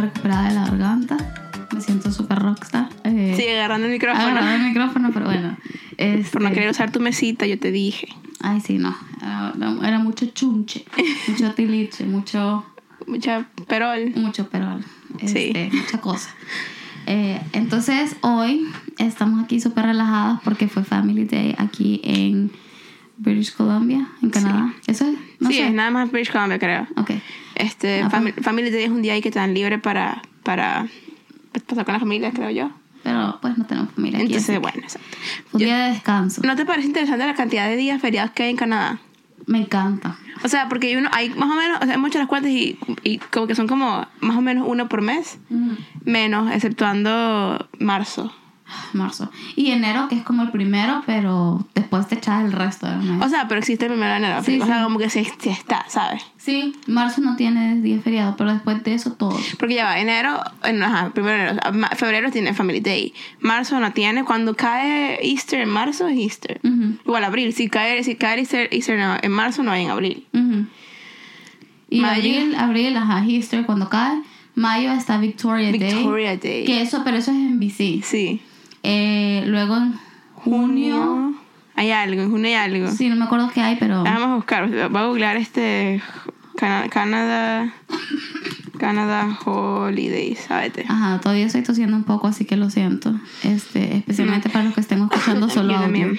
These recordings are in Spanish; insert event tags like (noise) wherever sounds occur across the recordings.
recuperada de la garganta. Me siento súper rockstar. Eh, Sigue agarrando el micrófono. agarrando el micrófono, pero bueno. Por no este, querer usar tu mesita, yo te dije. Ay, sí, no. Era, era mucho chunche, mucho (laughs) tiliche, mucho, Mucha perol. mucho perol. Sí. Este, Mucha cosa. Eh, entonces, hoy estamos aquí súper relajadas porque fue Family Day aquí en British Columbia, en Canadá. ¿Eso es? No sí, sé. es nada más British Columbia, creo. Ok. Este, Ah, Family, Family Day es un día ahí que te dan libre para, para pasar con la familia, creo yo. Pero pues no tenemos familia aquí. Entonces, bueno, exacto. un Yo- día de descanso. ¿No te parece interesante la cantidad de días feriados que hay en Canadá? Me encanta. O sea, porque hay, uno, hay más o menos, o sea, hay muchas las cuentas y, y como que son como más o menos uno por mes, menos, exceptuando marzo. Marzo. Y enero, que es como el primero, pero después te echas el resto del mes. O sea, pero existe el primero de enero. Sí, o sea, sí. como que se, se está, ¿sabes? sí, marzo no tiene día feriado, pero después de eso todos. Porque ya va, enero, en- ajá, primero de enero, febrero tiene Family Day, marzo no tiene, cuando cae Easter en marzo es Easter. Igual abril, si cae, si cae Easter, Easter en- en marzo no hay en abril. ujú. Y Mayo. abril, abril, ajá, Easter cuando cae. Mayo está Victoria, Victoria Day. Day. Que eso, pero eso es en BC. Sí. Eh, luego en junio. Hay algo, en junio hay algo. Sí, no me acuerdo qué hay, pero. Vamos a buscar, voy a googlear este Cana- Canadá Canadá Holidays, ¿sabes? Ajá, todavía estoy tosiendo un poco, así que lo siento. Este, especialmente para los que estén escuchando (laughs) solo Yo audio. también.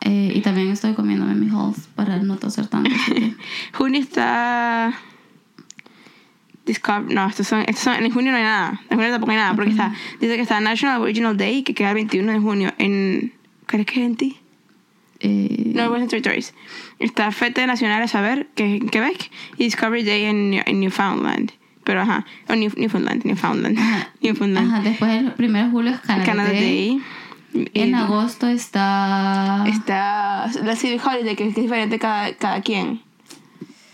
Eh, y también estoy comiéndome mis halls para no toser tanto. (laughs) Junio está Discover, no, estos son, estos son, en junio no hay nada. En junio tampoco hay nada, porque está, dice que está National Original Day, que queda el 21 de junio en, ¿crees que es en ti? eh, No, Western Territories. Está Fete Nacional a Saber, que es en Quebec, y Discovery Day en, en Newfoundland. Pero ajá, o New- Newfoundland, Newfoundland. Ajá. (laughs) Newfoundland. Ajá, después el 1 de julio es Canada, Canada Day. Day. En Y agosto está Está la Civic Holiday, que es diferente cada, cada quien.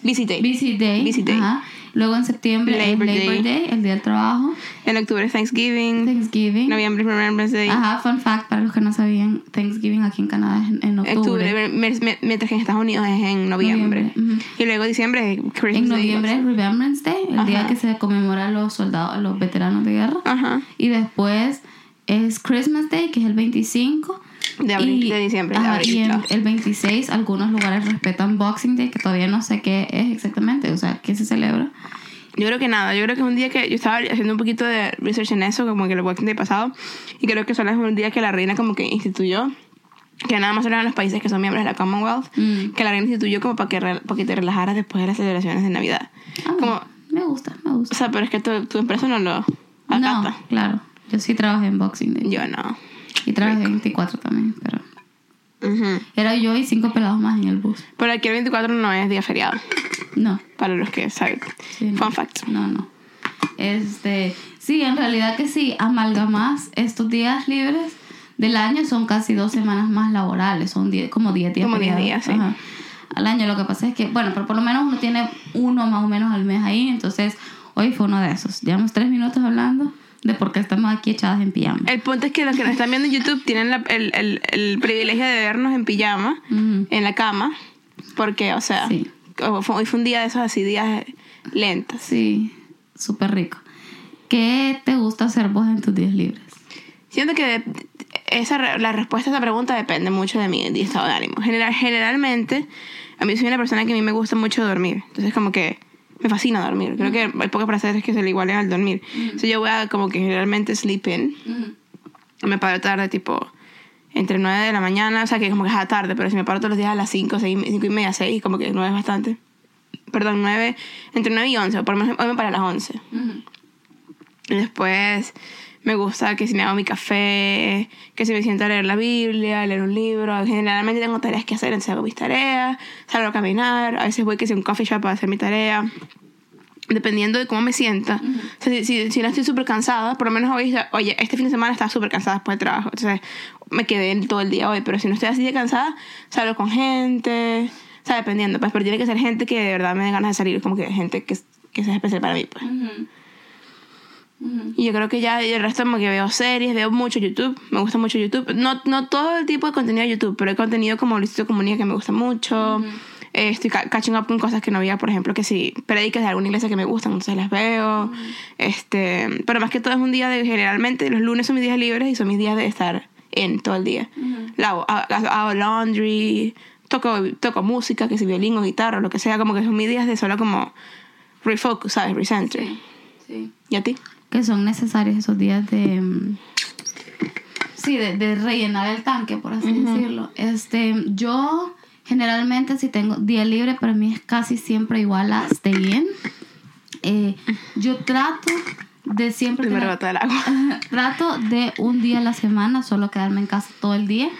Busy Day. Busy Day. Busy Day. Ajá. Luego en septiembre Labor es Labor Day. Day. el día del trabajo. En octubre es Thanksgiving. Thanksgiving. Noviembre Remembrance Day. Ajá, fun fact para los que no sabían, Thanksgiving aquí en Canadá es en, en octubre. Octubre, mientras que en Estados Unidos es en noviembre. Noviembre, ujú. Y luego diciembre es Christmas En Day. noviembre es Remembrance Day, el día Ajá. que se conmemora a los soldados, a los veteranos de guerra. Ajá. Y después es Christmas Day, que es el 25. De abril, Y- de diciembre, de ajá, abril, y claro. el 26 algunos lugares respetan Boxing Day, que todavía no sé qué es exactamente, o sea, qué se celebra. Yo creo que nada, yo creo que es un día que yo estaba haciendo un poquito de research en eso, como que el Boxing Day pasado, y creo que solo es un día que la reina como que instituyó, que nada más en los países que son miembros de la Commonwealth, Mm. que la reina instituyó como para que, re- para que te relajaras después de las celebraciones de Navidad. Ah, Como, me gusta, me o gusta. sea, pero es que tu, tu empresa no lo acata. No, claro. Yo sí trabajé en Boxing Day. Yo no. Y trabajé en 24 también, pero... Ujú. Era yo y cinco pelados más en el bus. Pero aquí el 24 no es día feriado, No. para los que saben. Sí, no. Fun fact. No, no. Este, sí, en realidad que sí, amalgamas estos días libres del año son casi dos semanas más laborales, son die- como 10 días. Como 10 feriados. días, sí. Ajá. Al año lo que pasa es que, bueno, pero por lo menos uno tiene uno más o menos al mes ahí, entonces hoy fue uno de esos. Llevamos tres minutos hablando de por qué estamos aquí echadas en pijama. El punto es que los que nos están viendo en YouTube (laughs) tienen la- el, el, el privilegio de vernos en pijama, en la cama, porque, o sea, Sí. hoy fue un día de esos así, días lentos. Sí, súper rico. ¿Qué te gusta hacer vos en tus días libres? Siento que de- esa, la respuesta a esa pregunta depende mucho de mi estado de ánimo. General, generalmente, a mí soy una persona que a mí me gusta mucho dormir. Entonces, como que me fascina dormir. Creo que hay pocos placeres que se le igualen al dormir. Entonces, yo voy a como que generalmente sleep in. Me paro tarde, tipo, entre 9 de la mañana. O sea, que como que es a tarde, pero si me paro todos los días a las 5, 6, 5 y media, 6, como que 9 es bastante. Perdón, 9, entre 9 y 11. o Por lo menos hoy me paré a las 11. Y después me gusta que si me hago mi café, que si me siento a leer la Biblia, a leer un libro. Generalmente tengo tareas que hacer, entonces hago mis tareas, salgo a caminar, a veces voy que si un coffee shop para hacer mi tarea. Dependiendo de cómo me sienta. O sea, si, si, si no estoy súper cansada, por lo menos hoy, oye, este fin de semana estaba súper cansada después del trabajo. Entonces me quedé todo el día hoy. Pero si no estoy así de cansada, salgo con gente. O sea, dependiendo. Pues, pero tiene que ser gente que de verdad me dé ganas de salir. Como que gente que, que sea especial para mí. Pues. Y yo creo que ya el resto como que veo series, veo mucho YouTube, me gusta mucho YouTube. No, no todo el tipo de contenido de YouTube, pero hay contenido como Luisito Comunica que me gusta mucho. Eh, estoy ca- catching up con cosas que no había, por ejemplo, que si predicas de alguna iglesia que me gustan, entonces las veo. este Pero más que todo es un día de, generalmente, los lunes son mis días libres y son mis días de estar en todo el día. Lavo, ha- ha- hago laundry, toco, toco música, que si violín o guitarra o lo que sea, como que son mis días de solo como refocus, ¿sabes? Recenter. Sí. ¿Y a ti? Que son necesarios esos días de. mm, Sí, de, de rellenar el tanque, por así decirlo. Este, yo generalmente si tengo día libre, para mí es casi siempre igual a stay in. Eh, yo trato de siempre Primero tener- del agua. (laughs) trato de un día a la semana solo quedarme en casa todo el día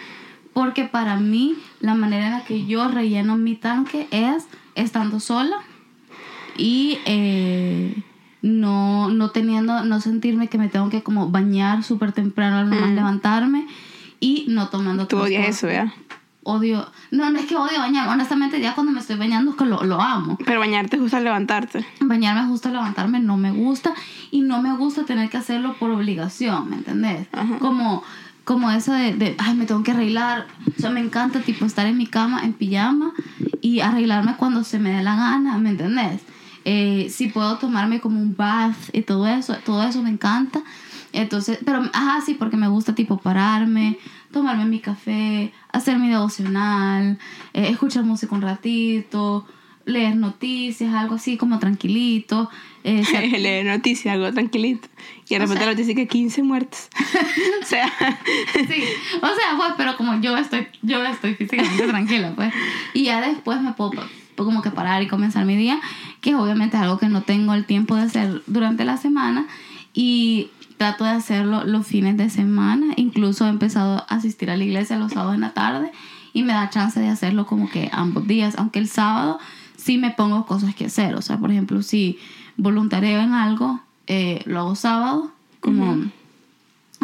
porque para mí la manera en la que yo relleno mi tanque es estando sola y eh, no, no teniendo, no sentirme que me tengo que como bañar súper temprano al nomás levantarme y no tomando Tú odias eso. ¿verdad? Odio, no, no es que odio bañarme, honestamente ya cuando me estoy bañando es que lo, lo amo. Pero bañarte justo al levantarte. Bañarme justo levantarme no me gusta y no me gusta tener que hacerlo por obligación, ¿me entendés? Ajá. Como, como eso de, de, ay, me tengo que arreglar. O sea, me encanta tipo estar en mi cama en pijama y arreglarme cuando se me dé la gana, ¿me entendés? Eh, si puedo tomarme como un bath y todo eso, todo eso me encanta. Entonces, pero, ajá, sí, porque me gusta tipo pararme, tomarme mi café, hacer mi devocional, eh, escuchar música un ratito, leer noticias, algo así como tranquilito. eh, ser- (laughs) Leer noticias, algo tranquilito. Y de repente sea- la noticia que 15 muertos. (laughs) o sea, (laughs) Sí, o sea, pues, pero como yo estoy, yo estoy físicamente tranquila, pues. Y ya después me puedo como que parar y comenzar mi día, que obviamente es algo que no tengo el tiempo de hacer durante la semana. Y trato de hacerlo los fines de semana. Incluso he empezado a asistir a la iglesia los sábados en la tarde y me da chance de hacerlo como que ambos días, aunque el sábado sí me pongo cosas que hacer. O sea, por ejemplo, si voluntareo en algo, eh, lo hago sábado, como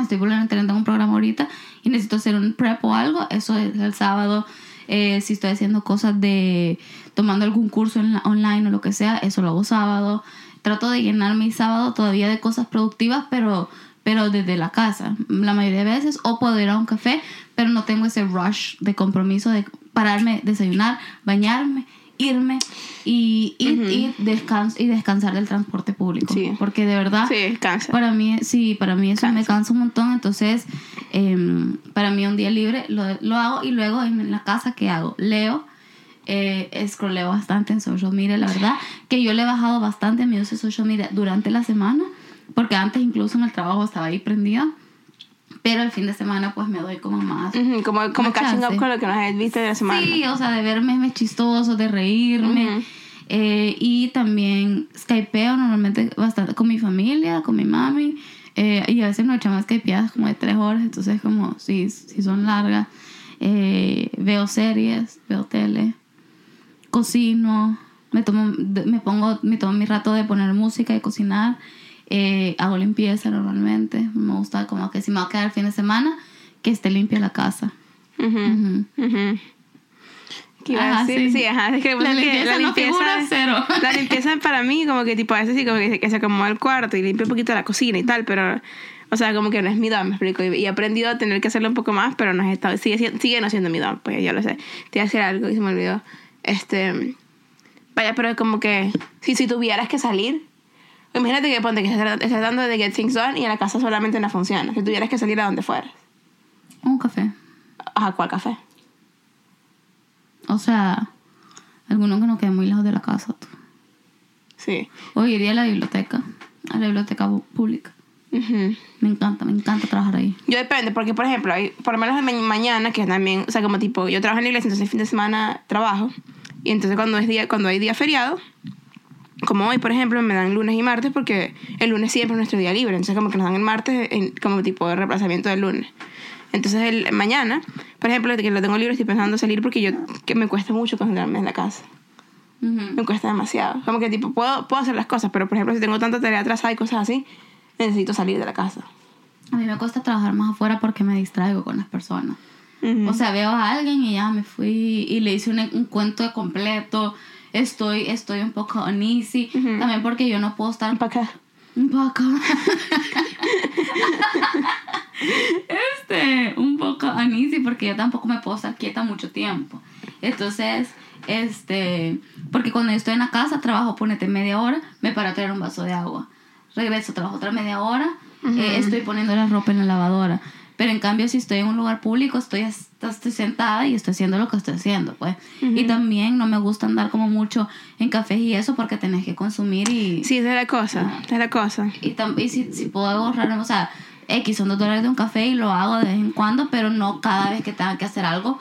estoy voluntariando en un programa ahorita y necesito hacer un prep o algo, eso es el sábado. Eh, si estoy haciendo cosas de tomando algún curso en la- online o lo que sea, eso lo hago sábado. Trato de llenar mi sábado todavía de cosas productivas, pero pero desde la casa, la mayoría de veces, o puedo ir a un café, pero no tengo ese rush de compromiso de pararme, desayunar, bañarme, irme y, y, y, descans- y descansar del transporte público. Sí. Porque de verdad, sí, para mí, sí, para mí eso me Cansa. un montón. Entonces, em, para mí un día libre lo, lo hago y luego en la casa, ¿qué hago? Leo, eh, scrolleo bastante en social media, la verdad, que yo le he bajado bastante mi uso de social media durante la semana, porque antes incluso en el trabajo estaba ahí prendida, pero el fin de semana pues me doy como más... Ujú, como como Más catching up chance. con lo que nos has visto de la semana. Sí, o sea, de ver memes chistosos, de reírme. Ujú. Eh, y también skypeo normalmente bastante con mi familia, con mi mami. Eh, y a veces nos echamos skypeadas como de tres horas, entonces como si, si son largas. Eh, veo series, veo tele, cocino, me tomo, me pongo, me tomo mi rato de poner música y cocinar. Eh, hago limpieza normalmente. Me gusta como que si me va a quedar el fin de semana, que esté limpia la casa. Ujú, Ujú. ujú. ¿Qué iba a Ajá, decir? sí. Sí, ajá. Es que, La es que limpieza no figura, cero. (laughs) La limpieza para mí, como que tipo, a veces sí, como que, que se acomoda el cuarto y limpia un poquito la cocina y tal, pero, o sea, como que no es mi don, me explico. Y, y he aprendido a tener que hacerlo un poco más, pero no es estado, sigue, sigue no siendo mi don, pues yo lo sé. Te iba a decir algo y se me olvidó. Este. Vaya, pero como que si, si tuvieras que salir, imagínate que ponte que estás, tratando de get things done y en la casa solamente no funciona. Si tuvieras que salir a donde fueras, Un café. ¿a cuál café? O sea, alguno que no quede muy lejos de la casa. tú. Sí. O iría a la biblioteca, a la biblioteca pública. Ujú. Me encanta, me encanta trabajar ahí. Yo depende, porque por ejemplo, hay, por lo menos de ma- mañana, que también, o sea, como tipo, yo trabajo en la iglesia, entonces el fin de semana trabajo. Y entonces cuando, es día, cuando hay día feriado, como hoy, por ejemplo, me dan lunes y martes, porque el lunes siempre es nuestro día libre. Entonces como que nos dan el martes en- como tipo de reemplazamiento del lunes. Entonces el mañana, por ejemplo, que lo tengo libre, estoy pensando salir porque yo, que me cuesta mucho concentrarme en la casa. Me cuesta demasiado. Como que tipo, puedo, puedo hacer las cosas, pero por ejemplo, si tengo tanta tarea atrasada y cosas así, necesito salir de la casa. A mí me cuesta trabajar más afuera porque me distraigo con las personas. O sea, veo a alguien y ya me fui y le hice un, un cuento completo. Estoy, estoy un poco uneasy. Ujú. También porque yo no puedo estar para acá. Un poco. (laughs) este, un poco uneasy porque yo tampoco me puedo estar quieta mucho tiempo. Entonces, Este, porque cuando yo estoy en la casa, trabajo, ponete media hora, me paro a traer un vaso de agua. Regreso, trabajo otra media hora, eh, estoy poniendo la ropa en la lavadora. Pero en cambio, si estoy en un lugar público, estoy, estoy sentada y estoy haciendo lo que estoy haciendo, pues. Y también no me gusta andar como mucho en cafés y eso porque tenés que consumir y... Sí, esa es la cosa, esa es la cosa. Y, y si, si puedo ahorrar, o sea, X son dos dólares de un café y lo hago de vez en cuando, pero no cada vez que tenga que hacer algo,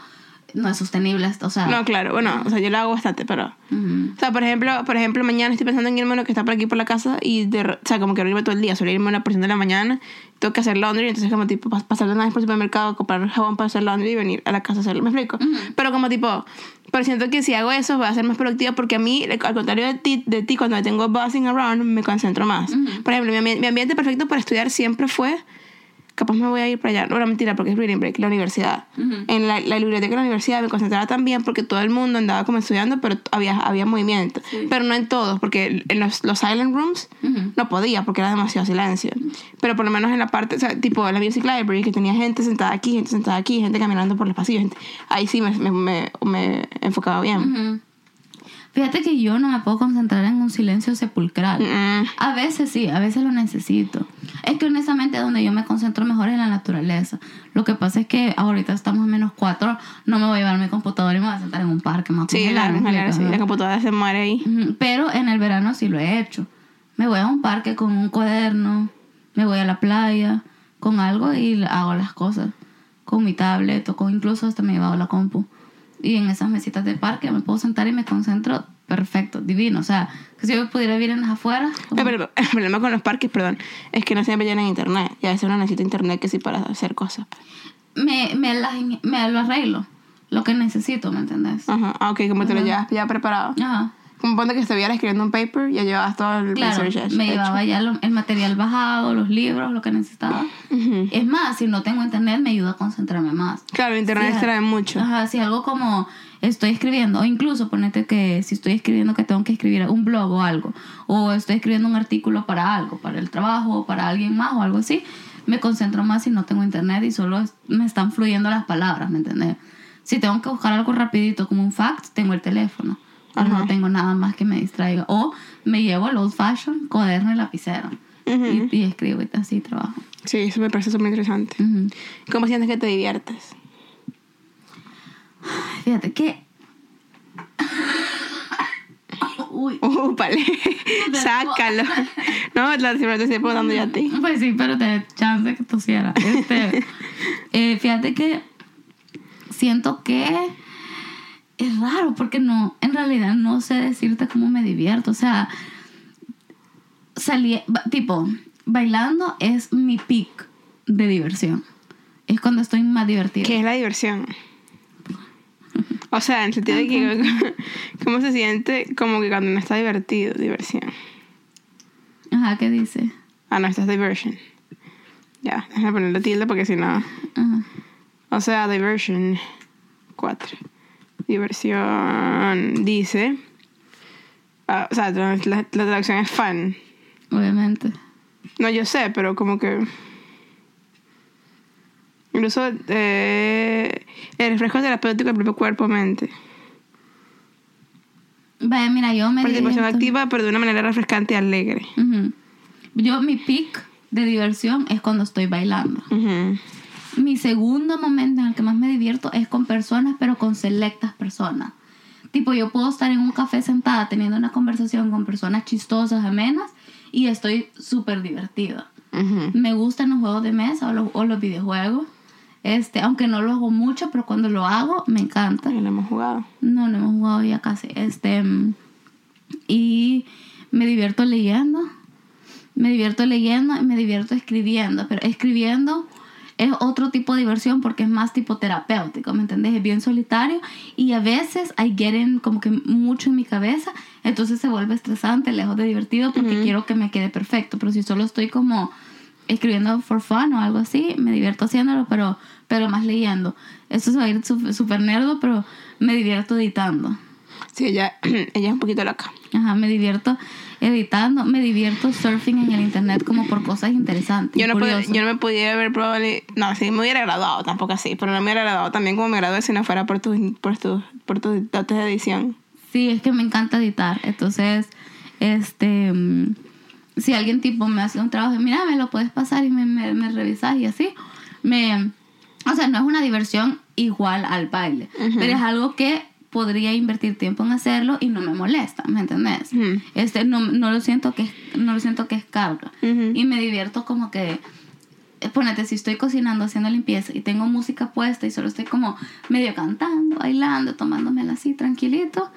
no es sostenible, o sea... No, claro, bueno, o sea, yo lo hago bastante, pero... O sea, por ejemplo, por ejemplo, mañana estoy pensando en irme a lo que está por aquí por la casa y de, o sea, como que irme todo el día, solo irme a una porción de la mañana, tengo que hacer laundry, entonces como tipo pas- pasar de una vez por el supermercado, comprar jabón para hacer laundry y venir a la casa a hacerlo, ¿me explico? Pero como tipo, pero siento que si hago eso voy a ser más productiva porque a mí, al contrario de ti, de ti cuando tengo buzzing around, me concentro más. Por ejemplo, mi, mi ambiente perfecto para estudiar siempre fue capaz me voy a ir para allá. No, no, mentira, porque es reading break, la universidad. En la, la biblioteca de la universidad me concentraba también porque todo el mundo andaba como estudiando, pero había, había movimiento. Pero no en todos, porque en los, los silent rooms Ujú. no podía porque era demasiado silencio. Pero por lo menos en la parte, o sea, tipo en la music library, que tenía gente sentada aquí, gente sentada aquí, gente caminando por los pasillos, gente, ahí sí me, me, me, me enfocaba bien. Fíjate que yo no me puedo concentrar en un silencio sepulcral. Mm, A veces sí, a veces lo necesito. Es que honestamente donde yo me concentro mejor es en la naturaleza. Lo que pasa es que ahorita estamos a menos cuatro, no me voy a llevar mi computadora y me voy a sentar en un parque. Me voy a sí, la, ¿me la, sí, la computadora se muere ahí. Pero en el verano sí lo he hecho. Me voy a un parque con un cuaderno, me voy a la playa con algo y hago las cosas. Con mi tablet o con incluso hasta me he llevado la compu. Y en esas mesitas de parque me puedo sentar y me concentro perfecto, divino. O sea, que si yo pudiera vivir en las afueras. como- pero el problema con los parques, perdón, es que no siempre llenan internet. Y a veces uno necesita internet que sí para hacer cosas. me, me, las me lo arreglo. Lo que necesito, ¿me entendés? Ajá, ah, ok, como te lo llevas ya preparado. Ajá. Como ponte que estuvieras escribiendo un paper, ya llevabas todo el Claro, research hecho. me llevaba ya lo- el material bajado, los libros, lo que necesitaba. Ujú. Es más, si no tengo internet, me ayuda a concentrarme más. Claro, internet Sí, trae mucho. Ajá, si algo como estoy escribiendo, o incluso ponete que si estoy escribiendo que tengo que escribir un blog o algo, o estoy escribiendo un artículo para algo, para el trabajo, o para alguien más o algo así, me concentro más si no tengo internet y solo es- me están fluyendo las palabras, ¿me entendés? Si tengo que buscar algo rapidito como un fact, tengo el teléfono. No tengo nada más que me distraiga. O me llevo el old fashion, cuaderno y lapicero. y, y escribo y así trabajo. Sí, eso me parece súper interesante. ¿Cómo sientes que te diviertes? Fíjate que... (laughs) Uy, vale. (laughs) Sácalo. No, la siempre te estoy preguntando yo a ti. (laughs) Pues sí, pero te chance que tosiera. Este, eh, fíjate que siento que es raro porque no, en realidad no sé decirte cómo me divierto. O sea, salí, tipo, bailando es mi peak de diversión. Es cuando estoy más divertida. ¿Qué es la diversión? (laughs) O sea, en el sentido de que (laughs) cómo se siente como que cuando no está divertido, diversión. Ajá, ¿qué dice? Ah, no, esta es diversion. Ya, déjame ponerle tilde porque si no. Ajá. O sea, diversion 4. Diversión dice. ah, o sea, la, la- traducción es fun. Obviamente. No, yo sé, pero como que. Incluso eh, el refresco terapéutico del propio cuerpo-mente. Vaya, mira, yo me Participación activa, pero de una manera refrescante y alegre. Yo, mi peak de diversión es cuando estoy bailando. Ujú. Mi segundo momento en el que más me divierto es con personas, pero con selectas personas. Tipo, yo puedo estar en un café sentada teniendo una conversación con personas chistosas, amenas, y estoy súper divertida. Me gustan los juegos de mesa o los, o los videojuegos. Este, aunque no lo hago mucho, pero cuando lo hago, me encanta. Ya lo hemos jugado. No, no hemos jugado ya casi. Este, y me divierto leyendo. Me divierto leyendo y me divierto escribiendo. Pero escribiendo es otro tipo de diversión porque es más tipo terapéutico, ¿me entendés? Es bien solitario y a veces hay get in como que mucho en mi cabeza, entonces se vuelve estresante, lejos de divertido porque quiero que me quede perfecto. Pero si solo estoy como escribiendo for fun o algo así, me divierto haciéndolo, pero, pero más leyendo. Eso se va a ir súper nerdo, pero me divierto editando. Sí, ella, (clears throat) ella es un poquito loca. Ajá, me divierto editando, me divierto surfing en el internet como por cosas interesantes. Yo no, curiosas. yo no me pudiera haber probable, no, sí me hubiera graduado, tampoco así, pero no me hubiera graduado también como me gradué si no fuera por tus por tus por tus dotes de edición. Sí, es que me encanta editar. Entonces, este, mm, si alguien tipo me hace un trabajo, mira, me lo puedes pasar y me, me, me revisas y así, me, o sea, no es una diversión igual al baile, pero es algo que podría invertir tiempo en hacerlo y no me molesta, ¿me entendés? Este, no, no lo siento que no lo siento que es carga y me divierto como que eh, ponete, si estoy cocinando, haciendo limpieza y tengo música puesta y solo estoy como medio cantando, bailando, tomándomela así tranquilito,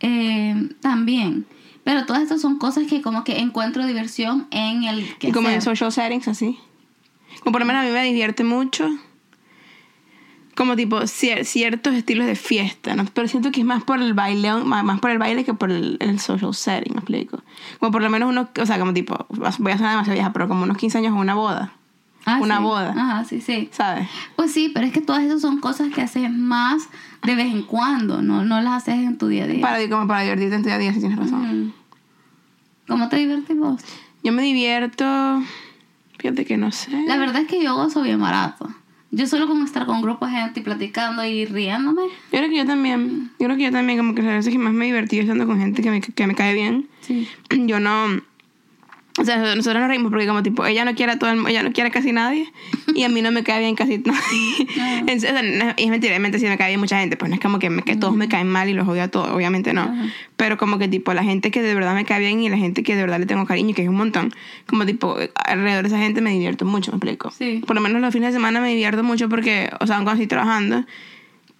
eh, también. Pero todas estas son cosas que como que encuentro diversión en el que Y como en social settings así. Como por lo menos a mí me divierte mucho. Como tipo cier- ciertos estilos de fiesta, ¿no? Pero siento que es más por el baile, más, por el baile que por el, el social setting, me explico. Como por lo menos uno, o sea, como tipo, voy a sonar demasiado vieja, pero como unos 15 años en una boda, Ah, una sí. boda. Ajá, sí, sí. ¿sabes? Pues sí, pero es que todas esas son cosas que haces más de vez en cuando, no, no las haces en tu día a día. Para, como para divertirte en tu día a día, si tienes razón. Mm. ¿Cómo te divertís vos? Yo me divierto, fíjate que no sé. La verdad es que yo gozo bien barato. Yo solo con estar con grupos de gente y platicando y riéndome. Yo creo que yo también, yo creo que yo también, como que las veces que más me divertí es estando con gente que me, que me cae bien. Sí. yo no o sea nosotros nos reímos porque como tipo ella no quiere a todo el, ella no quiere a casi nadie y a mí no me cae bien casi nadie Ah. (laughs) En- o sea, no- y es mentira sí me cae bien mucha gente pues no es como que, me- que todos me caen mal y los odio a todos obviamente no Ajá. pero como que tipo la gente que de verdad me cae bien y la gente que de verdad le tengo cariño que es un montón como tipo alrededor de esa gente me divierto mucho me explico Sí. por lo menos los fines de semana me divierto mucho porque o sea cuando estoy trabajando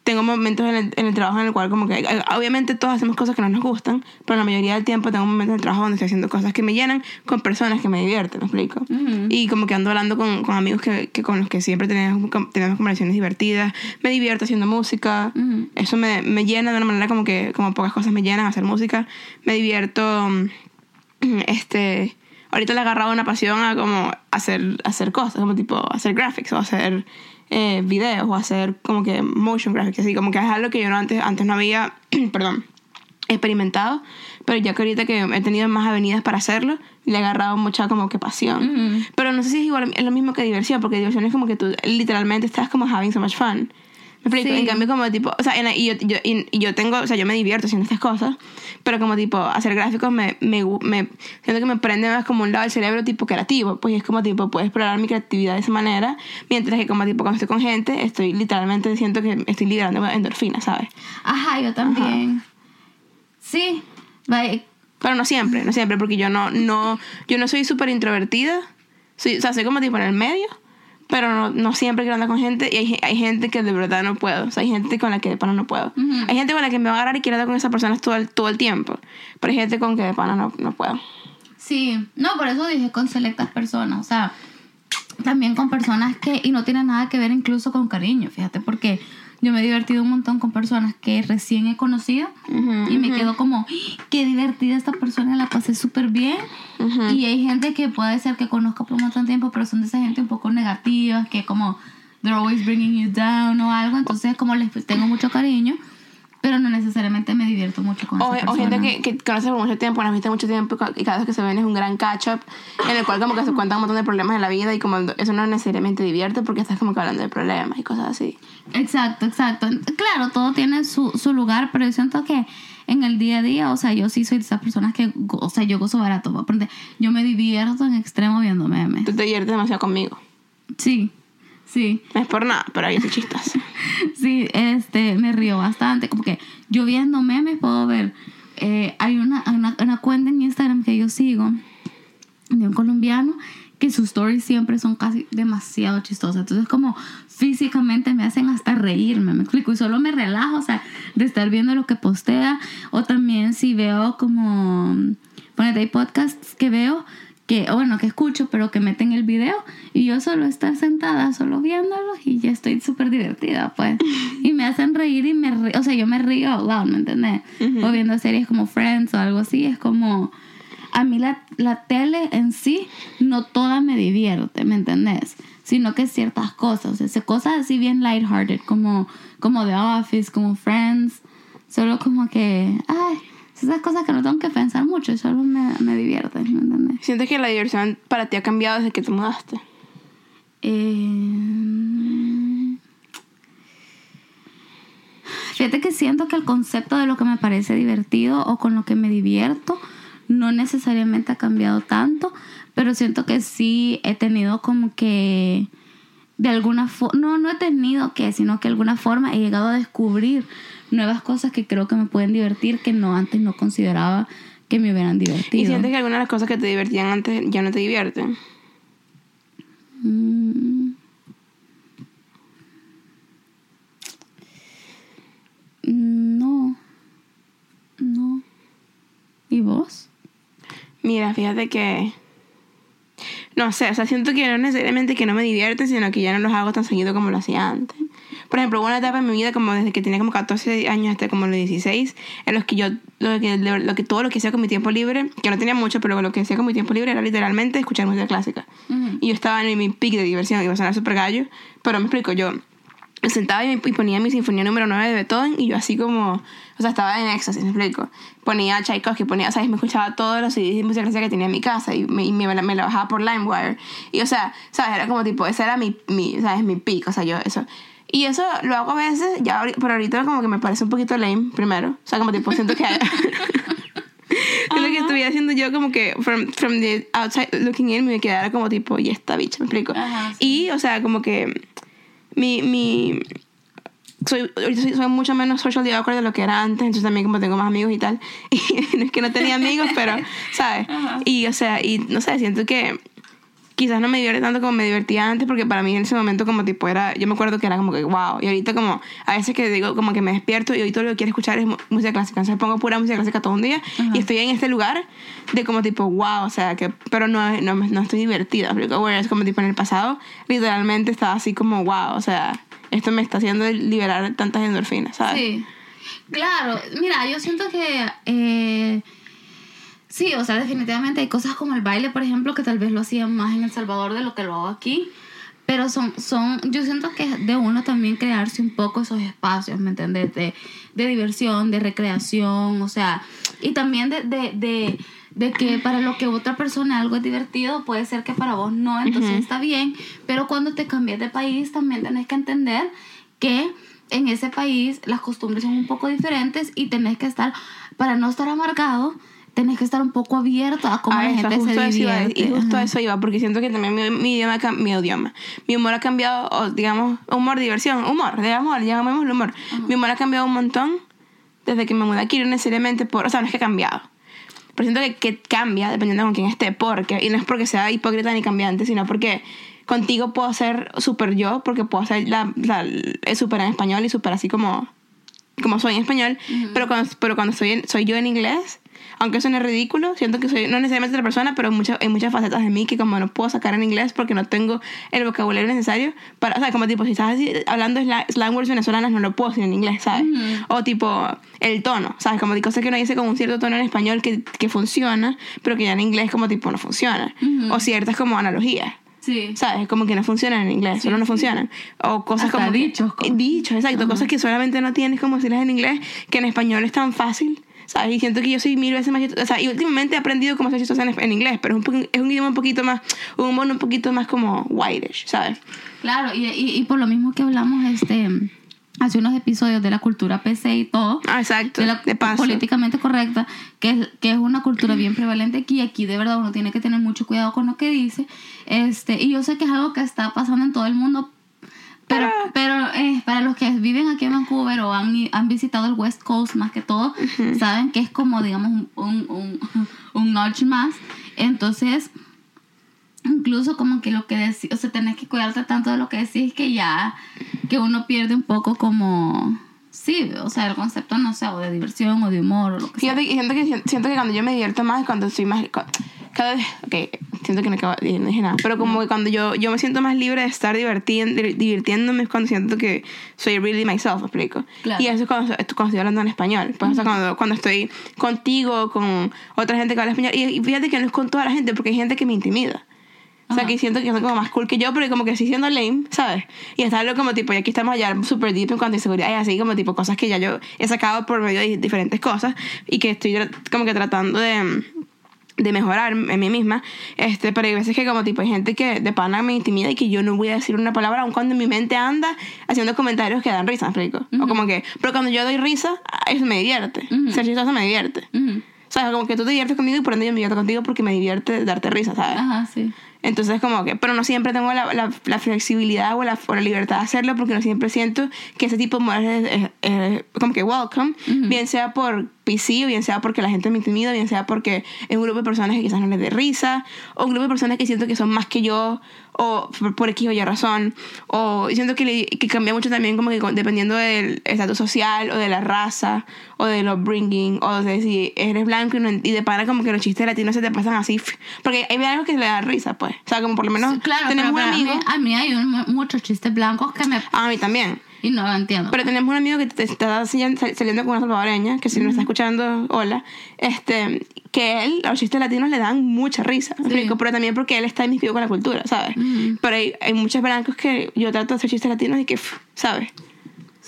tengo momentos en el, en el trabajo en el cual como que eh, obviamente todos hacemos cosas que no nos gustan, pero la mayoría del tiempo tengo momentos en el trabajo donde estoy haciendo cosas que me llenan con personas que me divierten, ¿me explico? Y como que ando hablando con, con amigos que, que con los que siempre tenemos, tenemos conversaciones divertidas, me divierto haciendo música, eso me, me llena de una manera como que como pocas cosas me llenan hacer música, me divierto, mm, (clears throat) este... Ahorita le he agarrado una pasión a como hacer, hacer cosas, como tipo hacer graphics o hacer eh, videos o hacer como que motion graphics, así como que es algo que yo no antes, antes no había, (clears throat) perdón, experimentado, pero ya que ahorita que he tenido más avenidas para hacerlo, le he agarrado mucha como que pasión. Ujú. Pero no sé si es igual, es lo mismo que diversión, porque diversión es como que tú literalmente estás como having so much fun. Sí. en cambio como tipo, o sea, en- y yo, yo, y, y yo tengo, o sea, yo me divierto haciendo estas cosas, pero como tipo, hacer gráficos me, me, me siento que me prende más como un lado del cerebro tipo creativo, pues es como tipo, puedo explorar mi creatividad de esa manera, mientras que como tipo, cuando estoy con gente, estoy literalmente siento que estoy liberando endorfinas, ¿sabes? Ajá, yo también. Sí. Vaya, Pero no siempre, no siempre, porque yo no, no, yo no soy súper introvertida. Soy, o sea, soy como tipo en el medio, pero no, no siempre quiero andar con gente. Y hay, hay gente que de verdad no puedo. O sea, hay gente con la que de pana no puedo. Hay gente con la que me va a agarrar y quiero andar con esas personas todo el, todo el tiempo. Pero hay gente con que de pana no, no puedo. Sí, no, por eso dije con selectas personas, o sea, también con personas que, y no tiene nada que ver incluso con cariño, fíjate, porque yo me he divertido un montón con personas que recién he conocido y me quedo como, "¡Ah! qué divertida esta persona, la pasé súper bien. Y hay gente que puede ser que conozco por un montón de tiempo, pero son de esa gente un poco negativa, que como they're always bringing you down o algo, entonces como les tengo mucho cariño, pero no necesariamente me divierto mucho con O, esa o gente que, que conoces por mucho tiempo, las viste mucho tiempo y ca- y cada vez que se ven es un gran catch-up en el cual como que se cuentan un montón de problemas de la vida y como eso no necesariamente divierte porque estás como que hablando de problemas y cosas así. Exacto, exacto. Claro, todo tiene su, su lugar, pero yo siento que en el día a día, o sea, yo sí soy de esas personas que, o sea, yo gozo barato. Yo me divierto en extremo viendo memes. Tú te diviertes demasiado conmigo. Sí, sí, No es por nada, pero yo soy chistosa. sí, este, me río bastante. Como que yo viendo memes puedo ver, eh, hay una, una, una cuenta en Instagram que yo sigo de un colombiano que sus stories siempre son casi demasiado chistosas. Entonces, como físicamente me hacen hasta reírme, me explico. Y solo me relajo, o sea, de estar viendo lo que postea. O también si veo como, ponete, hay podcasts que veo, que, bueno, que escucho, pero que meten el video. Y yo solo estar sentada, solo viéndolos y ya estoy súper divertida, pues. (laughs) Y me hacen reír y me río, o sea, yo me río out loud, ¿me entiendes? O viendo series como Friends o algo así, es como a mí la, la tele en sí no toda me divierte, ¿me entendés? Sino que ciertas cosas, o sea, cosas así bien lighthearted, como, como The Office, como Friends, Solo como que, ay, esas cosas que no tengo que pensar mucho, solo me, me divierten, ¿me entiendes? ¿Sientes que la diversión para ti ha cambiado desde que te mudaste? Eh, fíjate que siento que el concepto de lo que me parece divertido o con lo que me divierto no necesariamente ha cambiado tanto, pero siento que sí he tenido como que de alguna forma, no, no he tenido que, sino que de alguna forma he llegado a descubrir nuevas cosas que creo que me pueden divertir que no antes no consideraba que me hubieran divertido. ¿Y sientes que algunas de las cosas que te divertían antes ya no te divierten? Mm. No. No. ¿Y vos? Mira, fíjate que... No sé, o sea, siento que no necesariamente que no me divierten, sino que ya no los hago tan seguido como lo hacía antes. Por ejemplo, hubo una etapa en mi vida como desde que tenía como 14 años hasta como los 16, en los que yo, lo que, lo que todo lo que hacía con mi tiempo libre, que no tenía mucho, pero lo que hacía con mi tiempo libre era literalmente escuchar música clásica. Ujú. Y yo estaba en mi pic de diversión, iba a sonar súper gallo, pero me explico, yo me sentaba y, y ponía mi sinfonía número 9 de Beethoven y yo así como, o sea, estaba en éxtasis, me explico. Ponía Tchaikovsky, ponía, ¿sabes? Me escuchaba todos los CDs de música clásica que tenía en mi casa y me, y me, la- me la bajaba por LimeWire. Y, o sea, ¿sabes? Era como tipo, ese era mi, mi ¿sabes? Mi pic, o sea, yo eso. Y eso lo hago a veces, ya, pero ahorita como que me parece un poquito lame, primero. O sea, como tipo, siento que... Siento (laughs) que estuviera haciendo yo como que from, from the outside looking in me quedara como tipo, y esta bicha, me explico. Ajá, sí. Y, o sea, como que mi, mi soy, ahorita soy, soy mucho menos socially awkward de lo que era antes, entonces también como tengo más amigos y tal. (laughs) Y no es que no tenía amigos, pero, ¿sabes? Ajá. Y, o sea, y no sé, siento que quizás no me divierte tanto como me divertía antes, porque para mí en ese momento como tipo era, yo me acuerdo que era como que wow, y ahorita como a veces que digo como que me despierto y hoy todo lo que quiero escuchar es música clásica, entonces pongo pura música clásica todo un día Ajá. y estoy en este lugar de como tipo wow, o sea, que, pero no, no, no estoy divertida, porque whereas como tipo en el pasado literalmente estaba así como wow, o sea, esto me está haciendo liberar tantas endorfinas, ¿sabes? Sí. Claro, mira, yo siento que eh, sí, o sea, definitivamente hay cosas como el baile, por ejemplo, que tal vez lo hacían más en El Salvador de lo que lo hago aquí. Pero son, son, yo siento que es de uno también crearse un poco esos espacios, ¿me entiendes? De, de diversión, de recreación, o sea, y también de, de, de, de que para lo que otra persona algo es divertido, puede ser que para vos no, entonces está bien, pero cuando te cambias de país también tenés que entender que en ese país las costumbres son un poco diferentes y tenés que estar, para no estar amargado, tenés que estar un poco abierto a cómo a la eso, gente se iba, divierte. y justo a Ajá. eso iba, porque siento que también mi, mi idioma, mi idioma, mi humor ha cambiado, o digamos, humor, diversión, humor, digamos, llamémoslo humor. Mi humor ha cambiado un montón desde que me mudé aquí, no necesariamente por, o sea, no es que ha cambiado. Pero siento que, que cambia dependiendo con quién esté, porque, y no es porque sea hipócrita ni cambiante, sino porque contigo puedo ser súper yo, porque puedo ser la, la, el súper en español y súper así como, como soy en español, pero cuando, pero cuando soy, soy yo en inglés, aunque suene ridículo, siento que soy no necesariamente la persona, pero muchas hay muchas facetas de mí que como no puedo sacar en inglés porque no tengo el vocabulario necesario para, o sea, como tipo, si estás así, hablando slang, slang words venezolanas, no lo puedo decir en inglés, ¿sabes? Ujú. O tipo, el tono, ¿sabes? Como de cosas que uno dice con un cierto tono en español que, que funciona, pero que ya en inglés como tipo no funciona. Ujú. O ciertas como analogías. Sí. ¿Sabes? Como que no funcionan en inglés, solo no funcionan. O cosas Hasta como. que- dichos, como- Dichos, exacto. Cosas que solamente no tienes como decirlas en inglés, que en español es tan fácil. ¿Sabes? Y siento que yo soy mil veces más chistosa. O sea, y últimamente he aprendido cómo ser chistosa en, en inglés, pero es un, es un idioma un poquito más. Un humor un poquito más como whitish, ¿sabes? Claro, y, y, y por lo mismo que hablamos este hace unos episodios de la cultura PC y todo, Ah, exacto. de la de paso. políticamente correcta, que es, que es una cultura bien prevalente aquí, aquí de verdad uno tiene que tener mucho cuidado con lo que dice, este, y yo sé que es algo que está pasando en todo el mundo, pero, pero eh, para los que viven aquí en Vancouver o han, han visitado el West Coast más que todo, saben que es como, digamos, un, un, un, (laughs) un notch más. Entonces, incluso como que lo que decís, o sea, tenés que cuidarte tanto de lo que decís que ya, que uno pierde un poco como, sí, o sea, el concepto, no sé, o de diversión o de humor o lo que sea. Fíjate, que siento que, siento que cuando yo me divierto más es cuando estoy más... Cada vez... Ok, siento que no, acabo, no dije nada. Pero como que cuando yo, yo me siento más libre de estar divirtiendo, divirtiéndome es cuando siento que soy really myself, ¿me explico? Claro. Y eso es cuando, cuando estoy hablando en español. Pues, o sea, cuando, cuando estoy contigo, con otra gente que habla español. Y, y fíjate que no es con toda la gente, porque hay gente que me intimida. O sea, Ajá. que siento que son como más cool que yo, pero como que sí siendo lame, ¿sabes? Y estarlo como tipo, y aquí estamos allá súper deep en cuanto a inseguridad y así como tipo cosas que ya yo he sacado por medio de diferentes cosas y que estoy como que tratando de, de mejorar en mí misma. Este, pero hay veces que como tipo hay gente que de pana me intimida y que yo no voy a decir una palabra aun cuando en mi mente anda haciendo comentarios que dan risa, ¿me explico? O como que, pero cuando yo doy risa, eso me divierte. Ujú. Ser chistoso me divierte. Ujú. O sea, como que tú te diviertes conmigo y por ende yo me divierto contigo porque me divierte darte risa, ¿sabes? Ajá, sí. Entonces, como que, pero no siempre tengo la, la, la flexibilidad o la, o la libertad de hacerlo porque no siempre siento que ese tipo de humor es, es- es como que welcome, bien sea por PC o bien sea porque la gente me intimida, bien sea porque es un grupo de personas que quizás no les dé risa, o un grupo de personas que siento que son más que yo, o por, por X o Y razón, o siento que, le- que cambia mucho también como que dependiendo del estatus social o de la raza o del upbringing o de si eres blanco y, no- y de pana como que los chistes latinos se te pasan así porque hay algo que le da risa pues. O sea como por lo menos Sí, claro, tenemos pero, un amigo A mí, a mí hay un- muchos chistes blancos que me... a mí también Y no entiendo. pero tenemos un amigo que te está saliendo con una salvadoreña, que si no está escuchando, hola, este, que él, los chistes latinos le dan mucha risa, ¿me explico? pero también porque él está inmiscuido con la cultura, ¿sabes? Pero hay, hay muchos blancos que yo trato de hacer chistes latinos y que, pff, ¿sabes?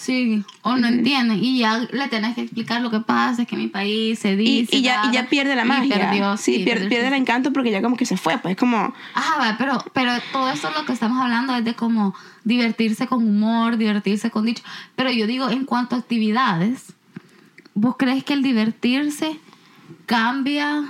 Sí, o no entienden. Y ya le tenés que explicar lo que pasa, es que mi país se dice. y ya, y ya pierde la magia. perdió, sí, pierde, el encanto porque ya como que se fue, pues como... Ajá, va, pero, pero todo esto lo que estamos hablando es de como divertirse con humor, divertirse con dicho. Pero yo digo, en cuanto a actividades, ¿vos crees que el divertirse cambia?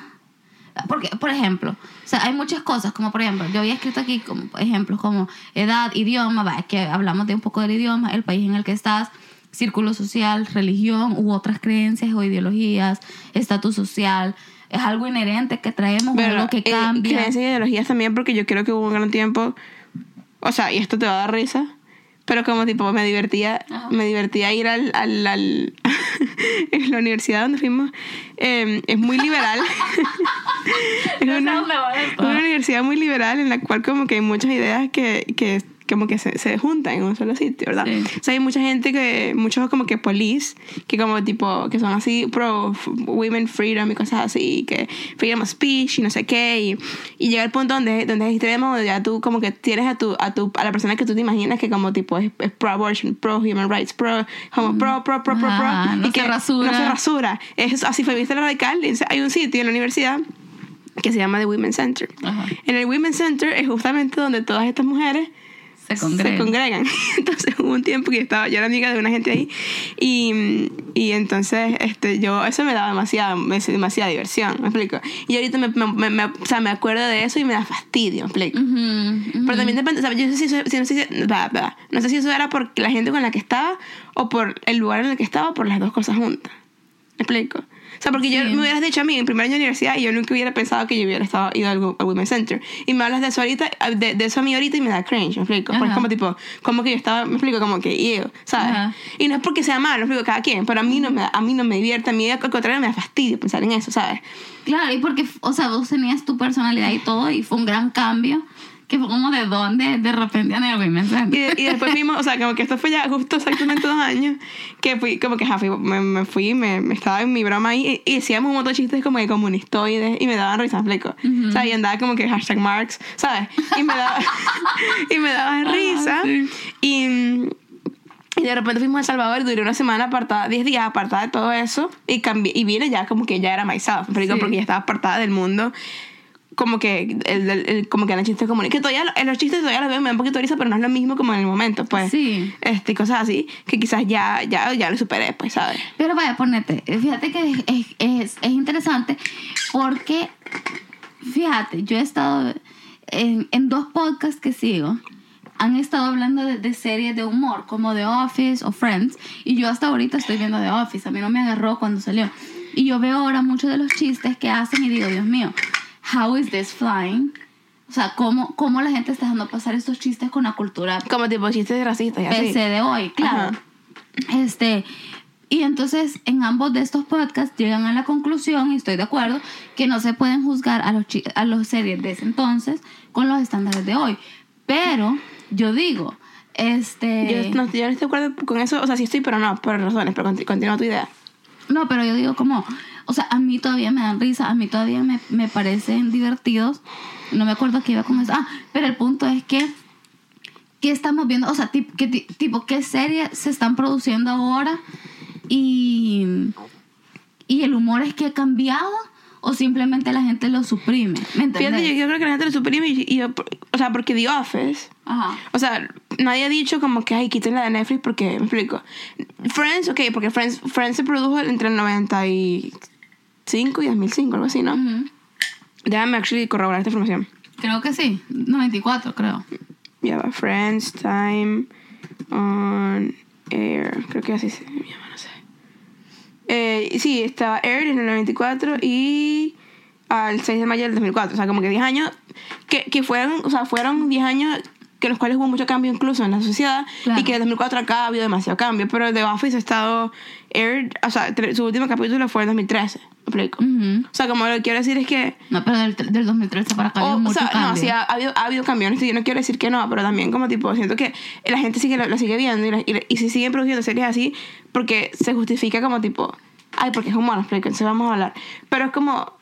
Porque, por ejemplo, sea, hay muchas cosas, como por ejemplo, yo había escrito aquí como ejemplos como edad, idioma, va, que hablamos de un poco del idioma, el país en el que estás, círculo social, religión u otras creencias o ideologías, estatus social. Es algo inherente que traemos, o Pero, algo que eh, cambia. creencias y ideologías también porque yo creo que hubo un gran tiempo, o sea, y esto te va a dar risa, pero como tipo me divertía, Ajá. me divertía ir al, al, al- (laughs) en la universidad donde fuimos, eh, es muy liberal. (laughs) es una, una universidad muy liberal en la cual como que hay muchas ideas que, que como que se, se juntan en un solo sitio, ¿verdad? Sí. O sea, hay mucha gente que, muchos como que police, que como tipo, que son así pro women freedom y cosas así, que freedom of speech y no sé qué, y, y llega el punto donde, donde es extremo, donde ya tú como que tienes a tu, a tu, a la persona que tú te imaginas que como tipo es, es pro abortion, pro human rights, pro, como pro, pro, pro, pro, pro, Ajá, no y que se rasura. no se rasura. Es así la radical, hay un sitio en la universidad que se llama The Women's Center. Ajá. En el Women's Center es justamente donde todas estas mujeres Se congregan. se congregan. (laughs) Entonces hubo un tiempo que yo estaba, yo era amiga de una gente ahí y, y entonces este, yo, eso me daba demasiada, demasiada diversión, ¿me explico? Y ahorita me, me, me- o sea, me acuerdo de eso y me da fastidio, ¿me explico? Ujú, ujú. Pero también depende, o sea, yo no sé si eso, no, sé si, no sé si eso era por la gente con la que estaba o por el lugar en el que estaba o por las dos cosas juntas. ¿Me explico? O sea, porque yo Sí. me hubieras dicho a mí en primer año de universidad y yo nunca hubiera pensado que yo hubiera estado ido al, al Women's Center. Y me hablas de eso ahorita, de, de eso a mí ahorita y me da cringe, ¿me explico? Porque es como tipo, como que yo estaba, me explico, como que, ew, ¿sabes? Ajá. Y no es porque sea malo, me explico, cada quien, pero a mí no me, a mí no me divierte, a mí al contrario me da fastidio pensar en eso, ¿sabes? Claro, y porque, o sea, vos tenías tu personalidad y todo, y fue un gran cambio, que fue como de dónde, de repente en el Y, y después fuimos, o sea, como que esto fue ya justo exactamente dos años, que fui, como que ja, fui- me, me fui, me, me estaba en mi broma ahí y, y decíamos un montón de chistes como de comunistoides y me daban risa, ¿me explico? O sea, y andaba como que hashtag Marx, ¿sabes? Y me daba, (laughs) y me daba risa. sí. Y, y de repente fuimos a El Salvador y duré una semana apartada, 10 días apartada de todo eso y cambié, y vine ya como que ya era myself. Sí. Porque ya estaba apartada del mundo como que el, el- el- como que eran chistes comunes que todavía en los chistes todavía los veo me da un poquito de risa pero no es lo mismo como en el momento pues Sí. este cosas así que quizás ya ya ya lo superé pues sabes Pero vaya, ponete, fíjate que es, es, es, es interesante porque, fíjate, yo he estado en, en dos podcasts que sigo, han estado hablando de, de series de humor, como The Office o Friends, y yo hasta ahorita estoy viendo The Office, a mí no me agarró cuando salió. Y yo veo ahora muchos de los chistes que hacen y digo, Dios mío, how is this flying? O sea, ¿cómo, cómo la gente está dejando pasar estos chistes con la cultura como tipo chistes racistas y así PC de hoy, claro. Ajá. Este, y entonces en ambos de estos podcasts llegan a la conclusión, y estoy de acuerdo, que no se pueden juzgar a los, a los series de ese entonces con los estándares de hoy. Pero yo digo, este... yo, no, yo no estoy de acuerdo con eso o sea sí estoy pero no por razones pero conti- continúa tu idea No, pero yo digo como, o sea, a mí todavía me dan risa, a mí todavía me, me parecen divertidos. No me acuerdo qué iba con eso. Ah, pero el punto es que, ¿qué estamos viendo? O sea, tipo, ¿qué, ti- tipo, ¿qué series se están produciendo ahora? Y, y el humor es que ha cambiado o simplemente la gente lo suprime. ¿Me entiendes? Fíjate, yo, yo creo que la gente lo suprime y, y yo- o sea, porque The Office, Ajá. o sea, nadie ha dicho como que, ay, quiten la de Netflix porque, me explico. Friends, ok, porque Friends, Friends se produjo entre el 95 y 2005, algo así, ¿no? Ujú. Déjame actually corroborar esta información. Creo que sí. 94, creo. Ya va, Friends Time on Air. Creo que así se llama, no sé. Eh, sí, estaba Air en el 94 y al 6 de mayo del 2004. O sea, como que 10 años que, que fueron, o sea, fueron 10 años que los cuales hubo mucho cambio incluso en la sociedad Claro. y que el 2004 acá ha habido demasiado cambio. Pero The Office ha estado Air, o sea, su último capítulo fue en 2013. ¿Me explico? Ujú. O sea, como lo que quiero decir es que No, pero del, del 2013 para acá o, hay o mucho sea, cambio. no, sí, ha, ha habido, ha habido cambios. Yo no quiero decir que no, pero también como tipo, siento que la gente sigue, lo, lo sigue viendo y, la- y, y se siguen produciendo series así porque se justifica como tipo, ay, porque es humano, explíquense, vamos a hablar. Pero es como,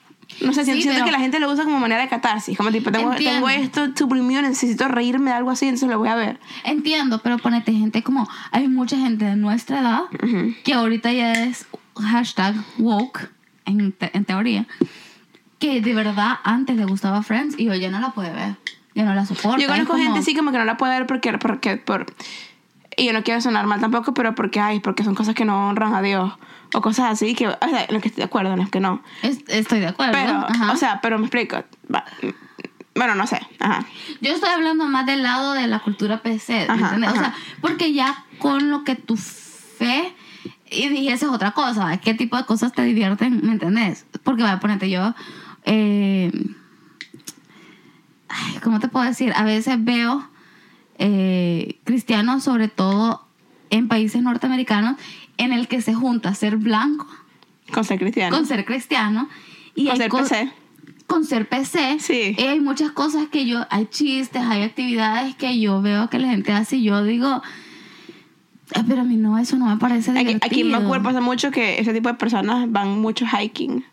no sé, Sí, siento pero- que la gente lo usa como manera de catarsis. Como tipo, tengo, tengo esto suprimido, necesito reírme de algo así, entonces lo voy a ver. Entiendo, pero ponete gente como... Hay mucha gente de nuestra edad que ahorita ya es hashtag woke, en, te- en teoría, que de verdad antes le gustaba Friends y hoy ya no la puede ver. Ya no la soporta. Yo conozco como- gente así como que no la puede ver porque, porque por... Y yo no quiero sonar mal tampoco, pero porque, ay, porque son cosas que no honran a Dios. O cosas así que, o sea, en las que estoy de acuerdo, en las que no. Es- estoy de acuerdo. Pero, ajá. o sea, pero me explico. Va- Bueno, no sé. Ajá. Yo estoy hablando más del lado de la cultura PC, ¿me Ajá, entiendes? O sea, porque ya con lo que tu fe y dije, esa es otra cosa, ¿qué tipo de cosas te divierten? ¿Me entendés? Porque, va, ponete yo, eh, ay, ¿cómo te puedo decir? A veces veo eh, cristianos, sobre todo en países norteamericanos, en el que se junta ser blanco Con ser cristiano. con ser cristiano y Con ser co- PC. con ser PC, Sí. eh, hay muchas cosas que yo, hay chistes, hay actividades que yo veo que la gente hace y yo digo, "Ay, pero a mí no, eso no me parece Aquí, divertido. aquí en Vancouver pasa mucho que ese tipo de personas van mucho hiking.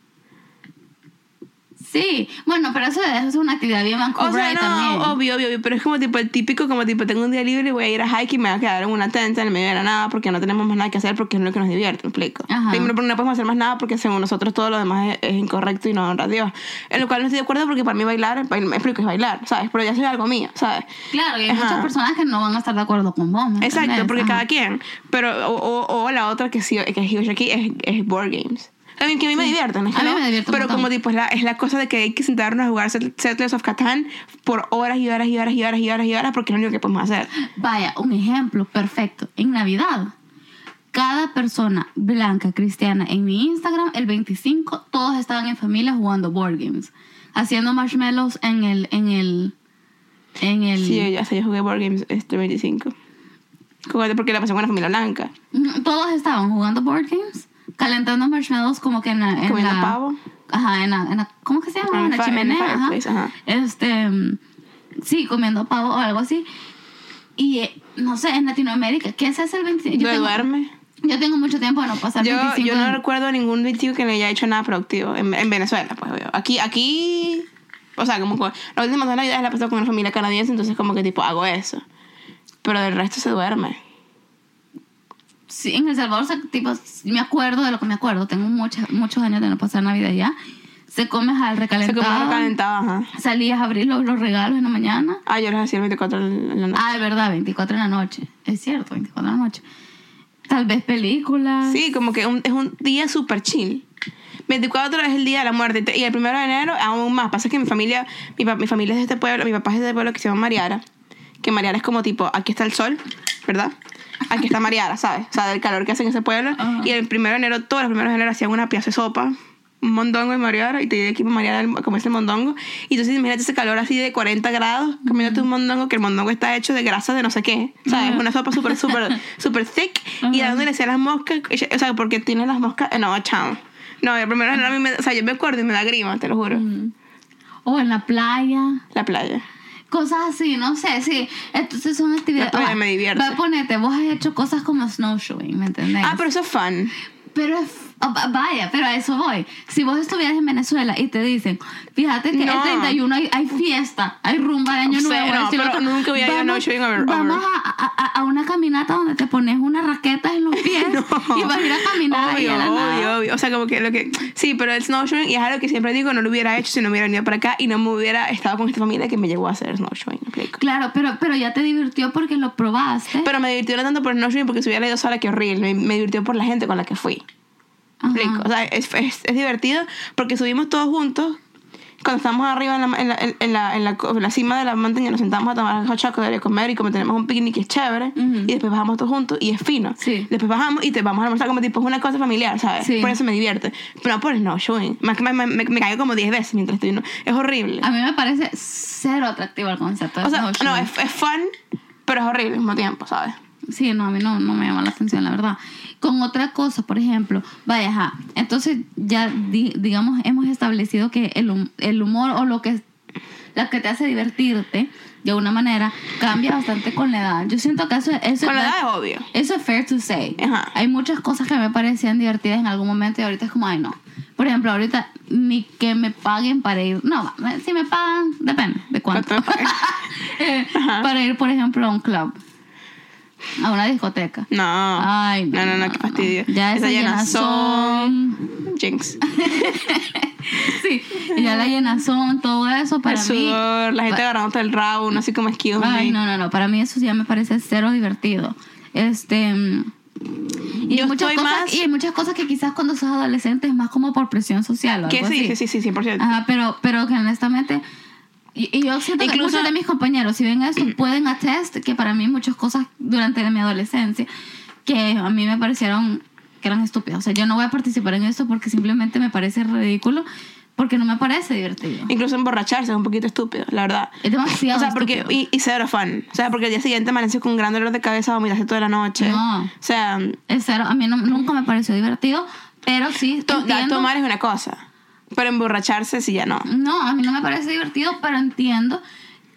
Sí, bueno, pero eso, eso es una actividad bien O Vancouver sea, no, también. obvio, obvio, obvio, pero es como tipo el típico, como tipo, tengo un día libre y voy a ir a hiking y me voy a quedar en una tenta en el medio de la nada porque no tenemos más nada que hacer porque es lo que nos divierte, ¿me explico? Primero porque no podemos hacer más nada porque según nosotros todo lo demás es, es incorrecto y no honra a Dios. En lo cual no estoy de acuerdo porque para mí bailar, bail- me explico, es bailar, ¿sabes? Pero ya es algo mío, ¿sabes? Claro, y hay Ajá. muchas personas que no van a estar de acuerdo con vos. ¿me Exacto, porque Ajá. cada quien. Pero, o, o, o la otra que sí, que es aquí es, es board games. También que a mí me divierten, que A mí no, me divierte un Pero como tipo, es la, es la cosa de que hay que sentarnos a jugar Set- Settlers of Catan por horas y horas y horas y horas y horas y horas porque es lo único que podemos hacer. Vaya, un ejemplo perfecto. En Navidad, cada persona blanca cristiana en mi Instagram, el 25, todos estaban en familia jugando board games, haciendo marshmallows en el, en el, en el. Sí, ya sé, yo jugué board games este 25. Jugué porque la pasé con una familia blanca. Mm, Todos estaban jugando board games, calentando marshmallows como que en la, en Comiendo la- pavo. Ajá, en la, en la- ¿cómo que se llama? En la chimenea. ajá. fireplace, ajá. Este, sí, comiendo pavo o algo así. Y eh, no sé, en Latinoamérica, ¿qué se hace el 25? Yo tengo- duerme. Yo tengo mucho tiempo de no pasar Yo, 25 yo no en- recuerdo ningún 25 que le haya hecho nada productivo. En, en Venezuela, pues, obvio. Aquí, aquí... O sea, como que las últimas dos navidades la pasado con una familia canadiense, entonces como que tipo hago eso. Pero del resto se duerme. Sí, en El Salvador, se- tipo, me acuerdo de lo que me acuerdo. Tengo muchas, muchos años de no pasar Navidad ya. Se come al Se recalentado. come recalentado, ajá. Salías a abrir los, los regalos en la mañana. Ah, yo los hacía el 24 en la noche. Ah, es verdad, 24 en la noche. Es cierto, 24 en la noche. Tal vez películas. Sí, como que un- es un día súper chill. 24 es el día de la muerte y el primero de enero aún más. Pasa que mi familia, mi, mi familia es de este pueblo, mi papá es de este pueblo que se llama Mariara. Que Mariara es como tipo, aquí está el sol, ¿verdad? Aquí está Mariara, ¿sabes? O sea, del calor que hace en ese pueblo. Ajá. Y el primero de enero, todos los primeros de enero hacían una pieza de sopa, un mondongo de Mariara y te llevé aquí Mariara como es el mondongo. Y entonces imagínate ese calor así de 40 grados comiéndote un mondongo que el mondongo está hecho de grasa de no sé qué. ¿Sabes? Ajá. Una sopa súper, súper, (laughs) súper thick. Y dándole a las moscas, o sea, porque tiene las moscas. No, chao. No, el primero de enero a mí me, o sea, yo me acuerdo y me da grima, te lo juro. O en la playa. La playa. Cosas así, no sé, sí. Entonces son actividades. Ah, me divierte. Va a ponerte, vos has hecho cosas como snowshoeing, ¿me entendés? Ah, pero eso es fun. Pero es Oh, va- vaya, pero a eso voy. Si vos estuvieras en Venezuela y te dicen, fíjate que No. el 31 hay, hay fiesta, hay rumba de Año Nuevo. no, y lo pero otro. nunca ido a no over- Vamos a, a- a una caminata donde te pones unas raquetas en los (laughs) pies y vas a ir a caminar ahí Obvio, a la nada. obvio, obvio. O sea, como que lo que. Sí, pero el snowshoeing, y es algo que siempre digo, no lo hubiera hecho si no me hubiera venido para acá y no me hubiera estado con esta familia que me llevó a hacer snowshoeing. Claro, pero, pero ya te divirtió porque lo probaste. Pero me divirtió no tanto por el snowshoeing porque si hubiera ido sola, que horrible. Me, me divirtió por la gente con la que fui. O sea, es, es, es divertido porque subimos todos juntos. Cuando estamos arriba en la, en, la, en, la, en, la, en la cima de la montaña, nos sentamos a tomar hot chocolate y a comer. Y como tenemos un picnic, es chévere. Ujú. Y después bajamos todos juntos y es fino. Sí. Después bajamos y te vamos a almorzar como tipo, es una cosa familiar, ¿sabes? Sí. Por eso me divierte. Pero no por el no showing. Más que me, me, me caigo como 10 veces mientras estoy. no- Es horrible. A mí me parece cero atractivo el concepto O sea, no, es, es fun, pero es horrible al mismo tiempo, ¿sabes? Sí, no, a mí no, no me llama la atención, la verdad. Con otra cosa, por ejemplo, vaya, entonces ya, di- digamos, hemos establecido que el, el humor o lo que, lo que te hace divertirte, de alguna manera, cambia bastante con la edad. Yo siento que eso, eso Con la edad es obvio. Eso es fair to say. Ajá. Hay muchas cosas que me parecían divertidas en algún momento y ahorita es como, ay, no. Por ejemplo, ahorita ni que me paguen para ir. No, si me pagan, depende de cuánto. (laughs) Eh, para ir, por ejemplo, a un club, a una discoteca. No. Ay, no, no, no, qué fastidio. Ya Esa esa llenazón. llenazón. Jinx. (laughs) Sí, ya la llenazón, todo eso para el mí. sudor, la gente agarrándote el rabo, no sé cómo excuse Ay, no, no, no. Para mí eso ya me parece cero divertido. Este. mm, Y hay, muchas cosas, más- y hay muchas cosas que quizás cuando sos adolescente es más como por presión social o Que algo sí, así. sí, sí, sí, 100%. Ajá, pero, pero que honestamente. Y, y yo siento que Incluso- muchos de mis compañeros, si ven esto, (clears throat) pueden attest que para mí muchas cosas durante mi adolescencia que a mí me parecieron que eran estúpidas. O sea, yo no voy a participar en esto porque simplemente me parece ridículo, porque no me parece divertido. Incluso emborracharse es un poquito estúpido, la verdad. Es demasiado O sea, porque, estúpido. y, y cero fun. O sea, porque el día siguiente amaneces con un gran dolor de cabeza, vomitaste toda la noche. No. O sea, Es cero. A mí no- nunca me pareció divertido, pero sí to- tomar es una cosa. Pero emborracharse sí ya no. No, a mí no me parece divertido, pero entiendo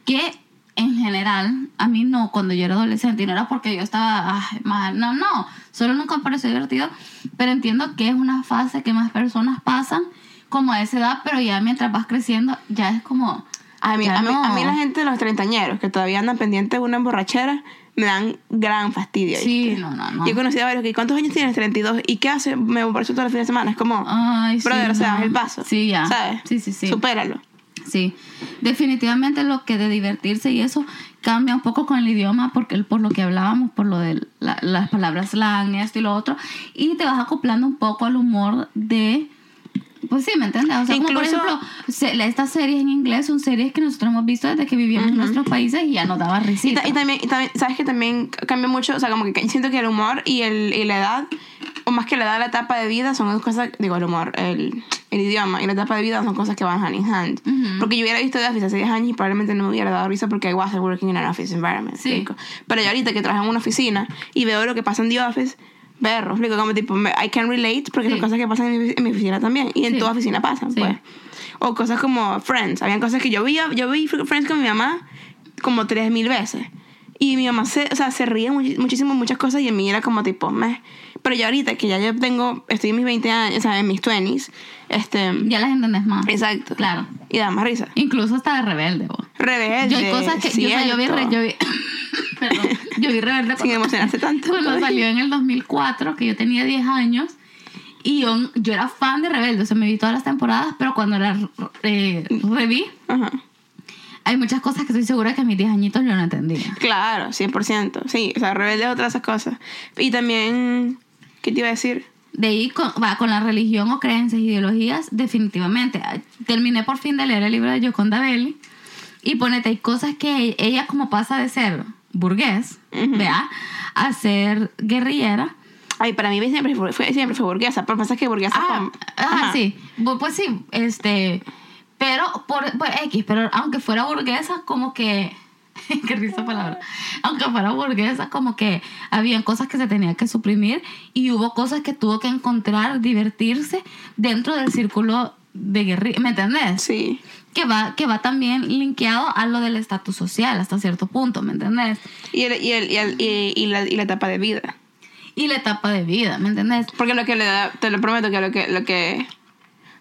que en general, a mí no, cuando yo era adolescente, no era porque yo estaba ay, mal, no, no, solo nunca me pareció divertido, pero entiendo que es una fase que más personas pasan como a esa edad, pero ya mientras vas creciendo, ya es como... A mí, a, mí, no. a mí la gente de los treintañeros que todavía andan pendientes de una emborrachera me dan gran fastidio. Sí, ¿viste? no, no, no. Yo he conocido a varios que ¿cuántos años tienes? 32. ¿Y qué hace? Me emborracho todos los fines de semana. Es como, Ay, sí, brother, o sea, no. es el paso. Sí, ya. ¿Sabes? Sí, sí, sí. Supéralo. Sí, definitivamente lo que de divertirse y eso cambia un poco con el idioma porque por lo que hablábamos, por lo de la- las palabras slang, esto y lo otro, y te vas acoplando un poco al humor de... Pues sí, ¿me entiendes? O sea, como por Incluso- ejemplo, se- estas series en inglés son series que nosotros hemos visto desde que vivíamos en nuestros países y ya nos daba Y, risita. ta- y también, y también, ¿sabes que también cambia mucho? O sea, como que siento que el humor y, el, y la edad, o más que la edad, la etapa de vida son dos cosas, digo, el humor, el, el idioma y la etapa de vida son cosas que van hand in hand. Ujú. Porque yo hubiera visto The Office hace 10 años y probablemente no me hubiera dado risa porque I wasn't working in an office environment. Sí. Pero yo ahorita que trabajo en una oficina y veo lo que pasa en The Office, berro, explico como tipo, me- I can relate porque Sí. son cosas que pasan en mi, en mi oficina también y en Sí. tu oficina pasan, Sí. pues. O cosas como Friends. Habían cosas que yo vi, yo vi Friends con mi mamá como tres mil veces. Y mi mamá se, o sea, se ríe muchi- muchísimo de muchas cosas y en mí era como tipo, meh. Pero yo ahorita que ya yo tengo, estoy en mis 20 años, o sea, en mis 20s, este... Ya las entendés más. Exacto. Claro. Y da más risa. Incluso hasta de rebelde. vos. Rebelde. Yo hay cosas que... Yo, o sea, yo vi... re- yo vi (laughs) perdón. Yo vi rebelde Sin emocionarse (laughs) tanto. Cuando salió en el 2004, que yo tenía 10 años, y yo, yo era fan de Rebelde, o sea, me vi todas las temporadas, pero cuando la eh, reví, Ajá. Hay muchas cosas que estoy segura que a mis 10 añitos yo no entendía. Claro, 100%. Sí, o sea, rebelde es otra de esas cosas. Y también, ¿qué te iba a decir? De ahí, con, va, con la religión o creencias, ideologías, definitivamente. Terminé por fin de leer el libro de Yoconda Belli, y ponete, hay cosas que ella como pasa de ser burgués, Ujú. vea, a ser guerrillera, Ay, para mí siempre fue, siempre fue burguesa. Pero pasa que burguesa Ah, con- ah, sí. Pues sí, este. Pero por, por X, pero aunque fuera burguesa, como que. (laughs) Qué risa palabra. Aunque fuera burguesa, como que habían cosas que se tenía que suprimir y hubo cosas que tuvo que encontrar, divertirse dentro del círculo de guerrilla. ¿Me entendés? Sí. Que va, que va también linkeado a lo del estatus social hasta cierto punto, ¿me entendés? Y, el, y, el, y, el- y- y la, y la etapa de vida. y la etapa de vida, ¿me entendés? Porque lo que le da, te lo prometo que lo que, lo que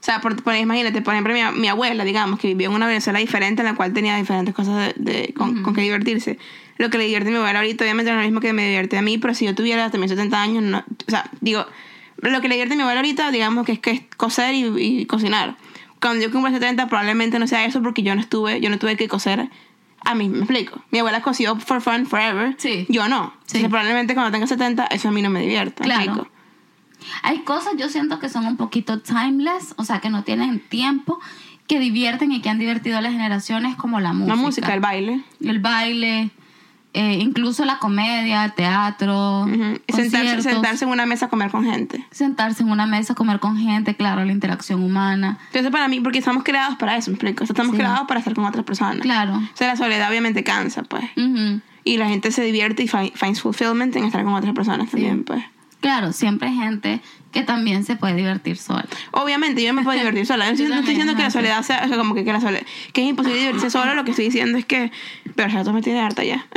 sea, por, por- imagínate, por ejemplo, mi, mi abuela, digamos, que vivió en una Venezuela diferente en la cual tenía diferentes cosas de, de- con, con que divertirse. Lo que le divierte a mi abuela ahorita, obviamente, no es lo mismo que me divierte a mí, pero si yo tuviera también 70 años, no, o sea, digo, lo que le divierte a mi abuela ahorita, digamos, que es, que es coser y, y cocinar. Cuando yo cumpla 70, probablemente no sea eso porque yo no estuve, yo no tuve que coser a mí, me explico. Mi abuela cosió for fun forever. Sí. Yo no. Sí. Entonces, probablemente cuando tenga 70, eso a mí no me divierte. ¿me Claro. explico? Hay cosas yo siento que son un poquito timeless, o sea, que no tienen tiempo, que divierten y que han divertido a las generaciones como la música. La música, el baile. el baile, eh, incluso la comedia, el teatro, sentarse, en una mesa a comer con gente. sentarse en una mesa, comer con gente, claro, la interacción humana. Entonces, para mí, porque estamos creados para eso, ¿me explico? Estamos Sí. creados para estar con otras personas. Claro. O sea, la soledad obviamente cansa, pues. Y la gente se divierte y fi- finds fulfillment en estar con otras personas también, pues. Claro, siempre hay gente que también se puede divertir sola. Obviamente, yo me puedo divertir sola. (laughs) No estoy, no diciendo que la soledad sea, o sea, como que, que la soledad, que es imposible divertirse sola. Lo que estoy diciendo es que, pero ya me tiene harta ya. (laughs)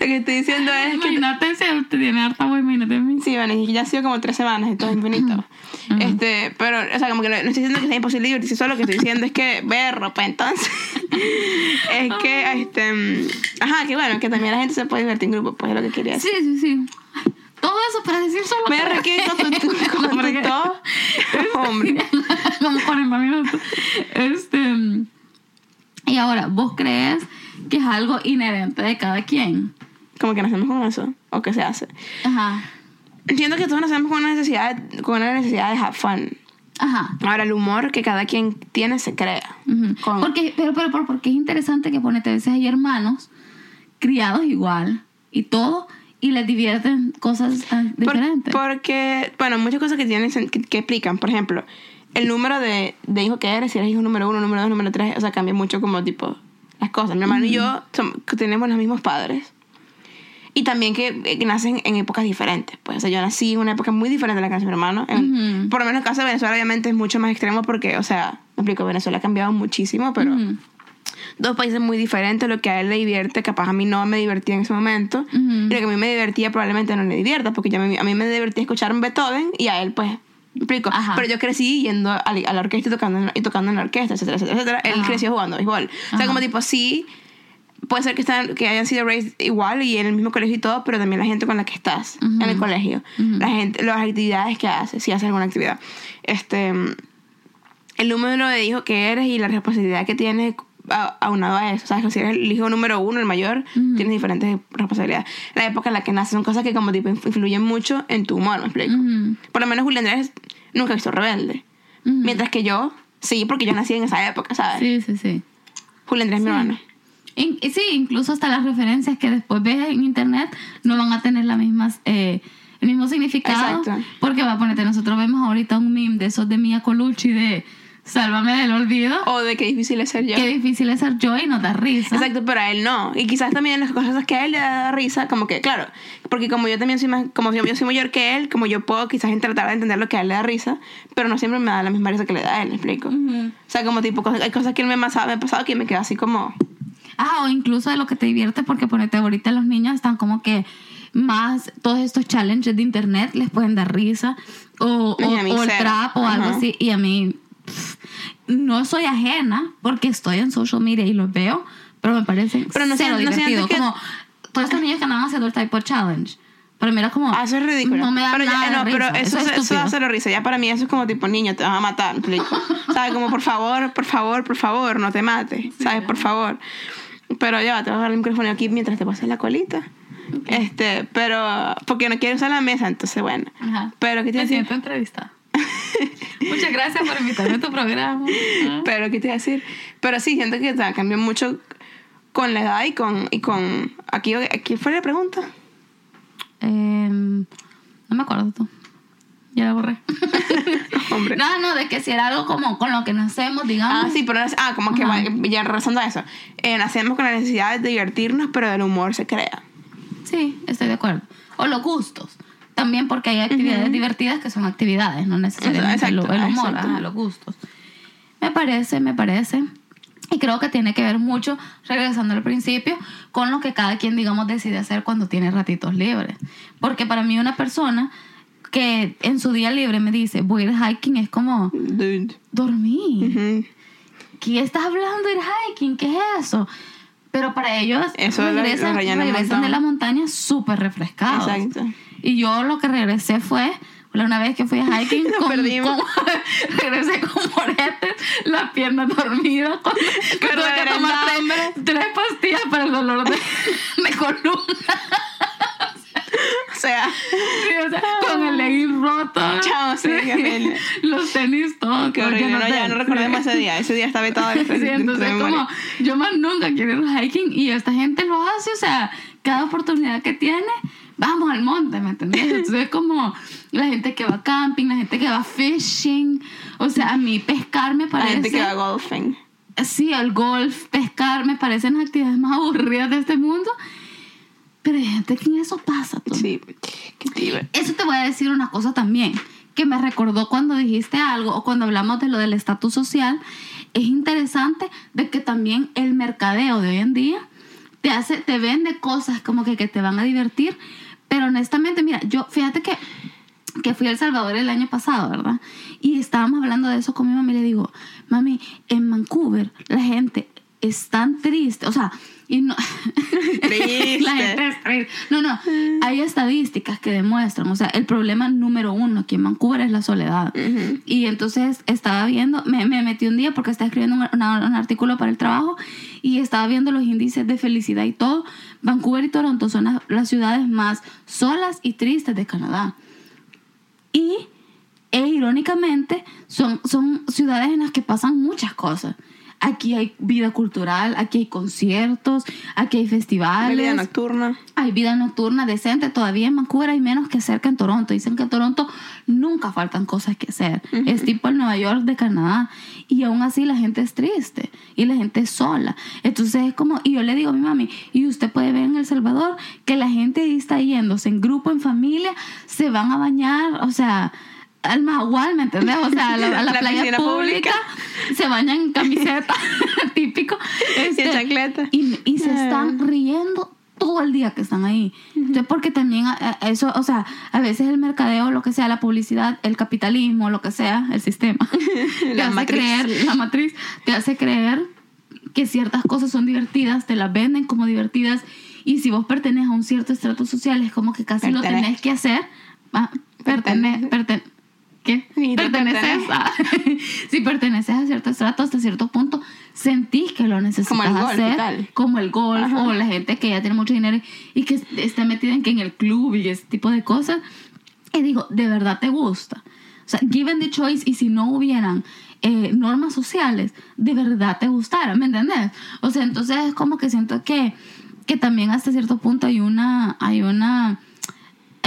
lo que estoy diciendo es que Imagínate si te tiene harta, güey, imagínate mí. Sí, bueno, y ya ha sido como tres semanas todo es infinito. (laughs) Este, pero, o sea, como que no, estoy diciendo que sea imposible divertirse solo, lo que estoy diciendo es que berro, pues entonces. (laughs) es que, este, mm, ajá, que bueno, que también la gente se puede divertir en grupo, pues es lo que quería decir. Sí, sí, sí. Todo eso para decir solo. Me requiere con tu, con tu todo. (laughs) Hombre. (laughs) Como 40 minutos. Este. Y ahora, ¿vos crees que es algo inherente de cada quien? Como que nacemos con eso, o que se hace. Ajá. Entiendo que todos nacemos con una necesidad, con una necesidad de have fun. Ajá. Ahora, el humor que cada quien tiene se crea. Ujú. Con- Porque, pero, pero, pero, porque es interesante que ponete a veces hay hermanos criados igual y todo y les divierten cosas tan Por- diferentes. porque, bueno, muchas cosas que tienen que, que explican. Por ejemplo, el número de, de hijo que eres, si eres hijo número uno, número dos, número tres, o sea, cambia mucho como tipo las cosas. Mi hermano y yo que tenemos los mismos padres. Y también que, que nacen en épocas diferentes. Pues, o sea, yo nací en una época muy diferente a la que nació mi hermano. En- Ujú. Por lo menos en el caso de Venezuela, obviamente, es mucho más extremo porque, o sea, me explico, Venezuela ha cambiado muchísimo, pero Ujú. dos países muy diferentes. Lo que a él le divierte, capaz a mí no me divertía en ese momento. Ujú. Y lo que a mí me divertía probablemente no le divierta, porque me- a mí me divertía escuchar un Beethoven y a él, pues, me explico. Ajá. Pero yo crecí yendo a, la- a la orquesta y tocando, en- y tocando en la orquesta, etcétera, etcétera, etcétera. Él Ajá. creció jugando béisbol. O sea, Ajá. como tipo, sí, puede ser que, están, que hayan sido raised igual y en el mismo colegio y todo, pero también la gente con la que estás en el colegio. La gente, las actividades que haces, si haces alguna actividad. Este el número de hijos que eres y la responsabilidad que tienes aunado a eso. ¿Sabes? Si eres el hijo número uno, el mayor, Ujú. tienes diferentes responsabilidades. La época en la que naces son cosas que como tipo inf- influyen mucho en tu humor, ¿me explico? Por lo menos Julián Andrés nunca ha visto Rebelde. Mientras que yo, sí, porque yo nací en esa época, ¿sabes? Sí, sí, sí. Julián Andrés es mi Sí. hermano. In- y sí, incluso hasta las referencias que después ves en internet no van a tener las mismas, eh, el mismo significado. Exacto. Porque va a ponerte, nosotros vemos ahorita un meme de esos de Mia Colucci de Sálvame del olvido. O de qué difícil es ser yo. Qué difícil es ser yo y nos da risa. Exacto, pero a él no. Y quizás también las cosas que a él le da risa, como que, claro, porque como yo también soy más, como yo, yo soy mayor que él, como yo puedo quizás tratar de entender lo que a él le da risa, pero no siempre me da la misma risa que le da a él, ¿me explico? Ujú. O sea, como tipo, hay cosas que él me me ha pasado que me quedo así como... Ah, o incluso de lo que te divierte, porque ponete ahorita los niños están como que más todos estos challenges de internet les pueden dar risa o, o, mí o el trap o algo Ajá. así y a mí pff, no soy ajena porque estoy en social media y los veo pero me parece Pero no cero no divertido que- como todos estos niños que andaban haciendo el type challenge pero mira como Ah, eso es ridículo. no me da pero ya- nada de no, pero risa. eso, es eso, risa. Ya para mí eso es como tipo, niño, te vas a matar. (laughs) ¿Sabes? Como, por favor, por favor, por favor, no te mates. ¿Sabes? Por favor. Pero ya, te voy a dar el micrófono aquí mientras te pasas la colita. Este, pero... Porque no quiero usar la mesa, entonces bueno. Ajá. Pero, ¿qué te me decir? siento entrevistada muchas gracias por invitarme a tu programa (laughs) Pero, ¿qué te iba a decir? Pero sí, siento que ta, cambió mucho con la edad y con... Y con aquí, aquí fue la pregunta. Em, no me acuerdo tú. Ya la borré. (laughs) Hombre. no, no, de que si era algo como con lo que nacemos, digamos. Ah, sí, pero ah, como que va- ya razón a eso. Eh, nacemos con la necesidad de divertirnos, pero el humor se crea. Sí, estoy de acuerdo. O los gustos. También porque hay actividades divertidas que son actividades, no necesariamente Exacto, el, el humor, ajá, los gustos. Me parece, me parece. Y creo que tiene que ver mucho, regresando al principio, con lo que cada quien, digamos, decide hacer cuando tiene ratitos libres. Porque para mí una persona que en su día libre me dice, voy a ir hiking, es como Dude. dormir. Ujú. ¿Qué estás hablando de ir hiking? ¿Qué es eso? Pero para ellos Eso regresan, lo de la montaña súper refrescados. Exacto. Y yo lo que regresé fue, una vez que fui a (laughs) hiking, Nos con, perdimos. con- (laughs) regresé con moretes, las piernas dormidas, con, tuve que tomar tres pastillas para el dolor de, (laughs) de columna. O sea, Sí, (laughs) o sea, con el legging roto. Chao, sí, (laughs) horrible. Los tenis todos. qué horrible. No, te- ya no recordemos ese día. Ese día está vetado (laughs) de Sí, entonces como yo más nunca quiero ir hiking y esta gente lo hace, o sea, cada oportunidad que tiene, vamos al monte, ¿me entendés? Entonces es como la gente que va camping, la gente que va fishing, o sea, a mí pescar me La parece... gente que va golfing. Sí, el golf, pescar, me parecen las actividades más aburridas de este mundo, pero hay gente que en eso pasa. tú. Sí. Qué tío. Eso te voy a decir una cosa también, que me recordó cuando dijiste algo o cuando hablamos de lo del estatus social. Es interesante de que también el mercadeo de hoy en día te hace, te vende cosas como que, que te van a divertir, pero honestamente, mira, yo fíjate que, que fui a El Salvador el año pasado, ¿verdad? Y estábamos hablando de eso con mi mamá y le digo, mami, en Vancouver la gente es tan triste, o sea, y no... (laughs) (laughs) La gente es triste. No, no, hay estadísticas que demuestran, o sea, el problema número uno aquí en Vancouver es la soledad. Y entonces estaba viendo, me, me metí un día porque estaba escribiendo un, una- un artículo para el trabajo y estaba viendo los índices de felicidad y todo. Vancouver y Toronto son las, las ciudades más solas y tristes de Canadá. Y, e irónicamente, son, son ciudades en las que pasan muchas cosas. Aquí hay vida cultural, aquí hay conciertos, aquí hay La vida festivales. nocturna. Hay vida nocturna decente. Todavía en Vancouver hay menos que cerca en Toronto. Dicen que en Toronto nunca faltan cosas que hacer. Es tipo el Nueva York de Canadá. Y aún así la gente es triste. Y la gente es sola. Entonces es como... Y yo le digo a mi mami, y usted puede ver en El Salvador que la gente está yéndose en grupo, en familia, se van a bañar, o sea... Al Mahahual, ¿me entendés? O sea, a la, a (laughs) la La playa piscina pública, se bañan en camiseta, (laughs) típico. Y Este, en chancleta. y, y se están riendo todo el día que están ahí. Entonces, porque también a- a- eso, o sea, a veces el mercadeo, lo que sea, la publicidad, el capitalismo, lo que sea, el sistema, (laughs) te La hace matriz. creer, la matriz, te hace creer que ciertas cosas son divertidas, te las venden como divertidas y si vos perteneces a un cierto estrato social es como que casi lo tenés que hacer. Ah, pertene, perten ¿Qué? Y Perteneces pertenece. (laughs) a, si perteneces a cierto estrato hasta cierto punto, sentís que lo necesitas Como el golf y hacer como el golf Ajá. o la gente que ya tiene mucho dinero y que está metida en, que en el club y ese tipo de cosas. Y digo, ¿de verdad te gusta? O sea, given the choice y si no hubieran eh, normas sociales, ¿de verdad te gustara? ¿Me entendés? O sea, entonces es como que siento que, que también hasta cierto punto hay una... Hay una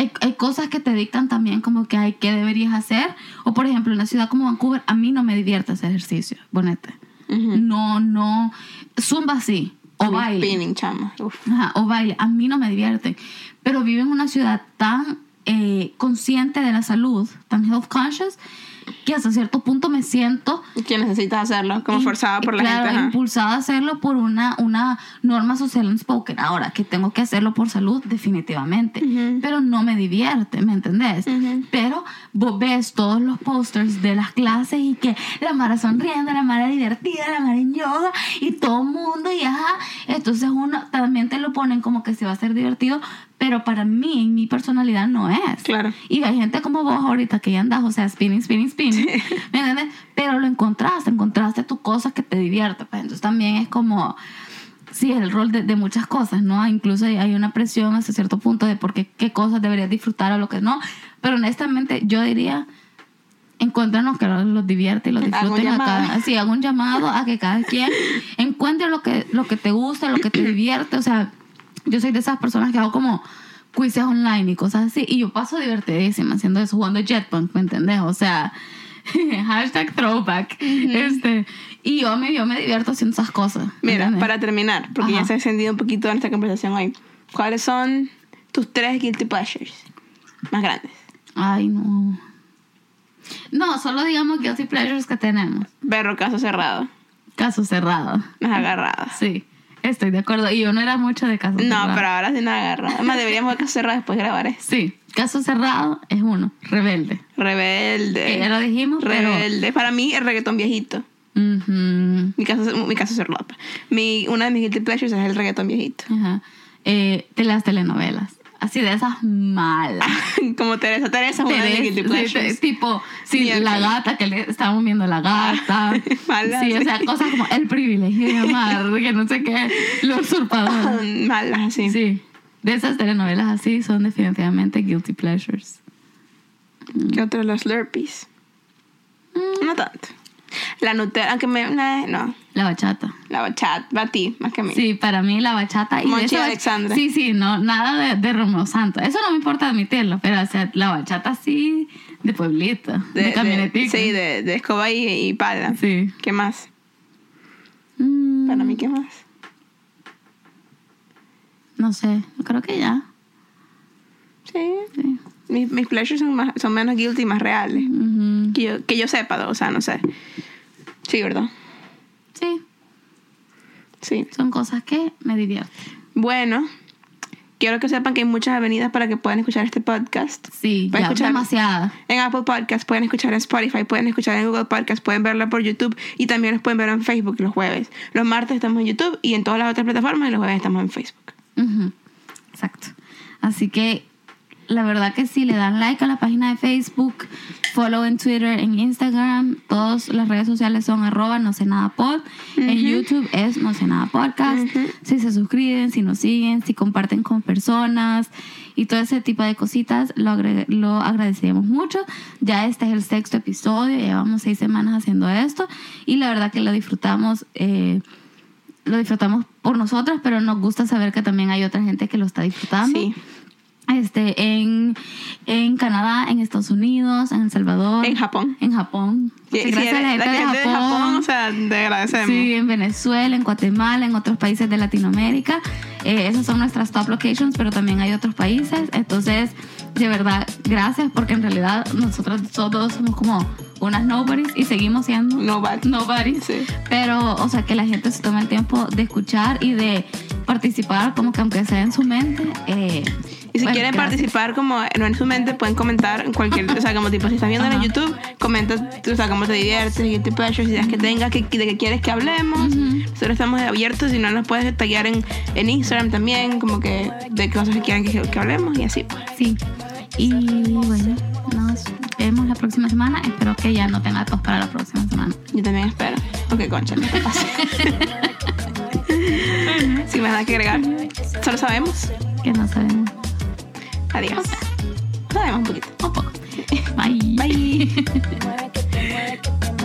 hay, hay cosas que te dictan también como que hay que deberías hacer. O por ejemplo, en una ciudad como Vancouver, a mí no me divierte hacer ejercicio, bonete. Ujú. No, no. Zumba sí. O baile. Spinning, chama. Ajá, o baile. A mí no me divierte. Pero vivo en una ciudad tan eh, consciente de la salud, tan health conscious, que hasta cierto punto me siento Que necesitas hacerlo, como forzada por la claro, gente. impulsada a hacerlo por una, una norma social unspoken. Ahora, que tengo que hacerlo por salud, definitivamente. Ujú. Pero no me divierte, ¿me entendés? Ujú. Pero vos ves todos los posters de las clases y que la Mara sonriendo, la Mara divertida, la Mara en yoga y todo el mundo y ajá. Entonces uno también te lo ponen como que se va a ser divertido, pero para mí, en mi personalidad, no es. Claro. Y hay gente como vos ahorita que ya andas, o sea, spinning, spinning, spinning. ¿Me entiendes? Pero lo encontraste, encontraste tu cosa que te divierte. Pues entonces también es como, sí, el rol de, de muchas cosas, ¿no? Incluso hay, una presión hasta cierto punto de por qué, qué cosas deberías disfrutar o lo que no. Pero honestamente, yo diría, encuéntranos que los, divierte y los Hago disfruten a llamado. cada, sí, hago un llamado a que cada quien (laughs) encuentre lo que, lo que te gusta, lo que te divierte. O sea, yo soy de esas personas que hago como quizzes online y cosas así. Y yo paso divertidísima haciendo eso, jugando Jetpunk, ¿me entendés? O sea, (laughs) hashtag throwback. este, y yo me, yo me divierto haciendo esas cosas. ¿me Mira, entendés? para terminar, porque ya se ha extendido un poquito nuestra conversación hoy. ¿Cuáles son tus tres guilty pleasures más grandes? Ay, no. No, solo digamos guilty pleasures que tenemos. Berro, caso cerrado. Caso cerrado. Unas agarradas. Sí, estoy de acuerdo. Y yo no era mucho de caso No, cerrado. pero ahora sí unas agarradas. Además, deberíamos de cerrar después de grabar esto. Sí, caso cerrado es uno, rebelde. Rebelde. Que ya lo dijimos, pero... Rebelde. Para mí, el reggaetón viejito. Mi caso, mi caso cerrado. Mi, una de mis guilty pleasures es el reggaetón viejito. ajá. Eh, de las telenovelas. Así de esas malas. (laughs) Como Teresa. Teresa es una de Teresa, guilty sí, pleasures. te- tipo, sí, Miércoles. la gata, que le estábamos viendo la gata. (laughs) Malas, sí, o sí. sea, cosas como el privilegio de amar, que no sé qué, lo usurpador. (laughs) Malas, así. Sí, de esas telenovelas así son definitivamente guilty pleasures. ¿Qué otro? Los Slurpees. Mm. No tanto. La Nutella, aunque me... nah, no. La bachata. La bachata, batí, más que a mí. Sí, para mí la bachata y de Monchi eso- Alexandra. Sí, sí, no, nada de, de Romeo Santos. Eso no me importa admitirlo, pero o sea, la bachata sí de pueblito, de, camionetica. sí, de, de escoba y, y pala. Sí. ¿Qué más? Mm, Para mí, ¿qué más? No sé, creo que ya. Sí. Sí. Mis, mis pleasures son, más, son menos guilty y más reales. Que yo, que yo sepa, o sea, no sé. Sí, ¿verdad? Sí, Sí. son cosas que me divierten. Bueno, quiero que sepan que hay muchas avenidas para que puedan escuchar este podcast. Sí, Pueden ya escuchar- demasiada. En Apple Podcast, pueden escuchar en Spotify, pueden escuchar en Google Podcast, pueden verla por YouTube y también los pueden ver en Facebook los jueves. Los martes estamos en YouTube y en todas las otras plataformas y los jueves estamos en Facebook. Exacto. Así que la verdad que sí, le dan like a la página de Facebook, follow en Twitter, en Instagram, todas las redes sociales son arroba no sé nada pod, en YouTube es no sé nada podcast, si se suscriben, si nos siguen, si comparten con personas y todo ese tipo de cositas, lo, lo agradeceríamos mucho. Ya este es el sexto episodio, llevamos seis semanas haciendo esto y la verdad que lo disfrutamos. eh, lo disfrutamos por nosotros, pero nos gusta saber que también hay otra gente que lo está disfrutando. Sí. Este, en, en Canadá, en Estados Unidos, en El Salvador. En Japón. En Japón. Sí, Sí, sí, gracias a la gente, de, Japón. o sea, te agradecemos. Sí, en Venezuela, en Guatemala, en otros países de Latinoamérica. Eh, esas son nuestras top locations, pero también hay otros países. Entonces, de verdad, gracias, porque en realidad nosotros todos somos como unas nobodies y seguimos siendo Nobody. nobodies. Sí. Pero, o sea, que la gente se tome el tiempo de escuchar y de participar, como que aunque sea en su mente. eh, Y si bueno, quieren gracias. participar como no en su mente, pueden comentar en cualquier, o sea, como tipo, si estás viendo en. YouTube, comenta, o sea, cómo te diviertes, guilty pleasures, ideas que tengas, que, de que quieres que hablemos. Ujú. Nosotros estamos abiertos, si no nos puedes taggear en, en Instagram también, como que de cosas que quieran que, que hablemos y así. pues. Sí. Y bueno, nos vemos la próxima semana. Espero que ya no tenga tos para la próxima semana. Yo también espero. Ok, concha, no te pase. si me da que agregar, solo sabemos. Que no sabemos Ahí digas. Nada un poquito. Un poco. Bye. Bye. (laughs)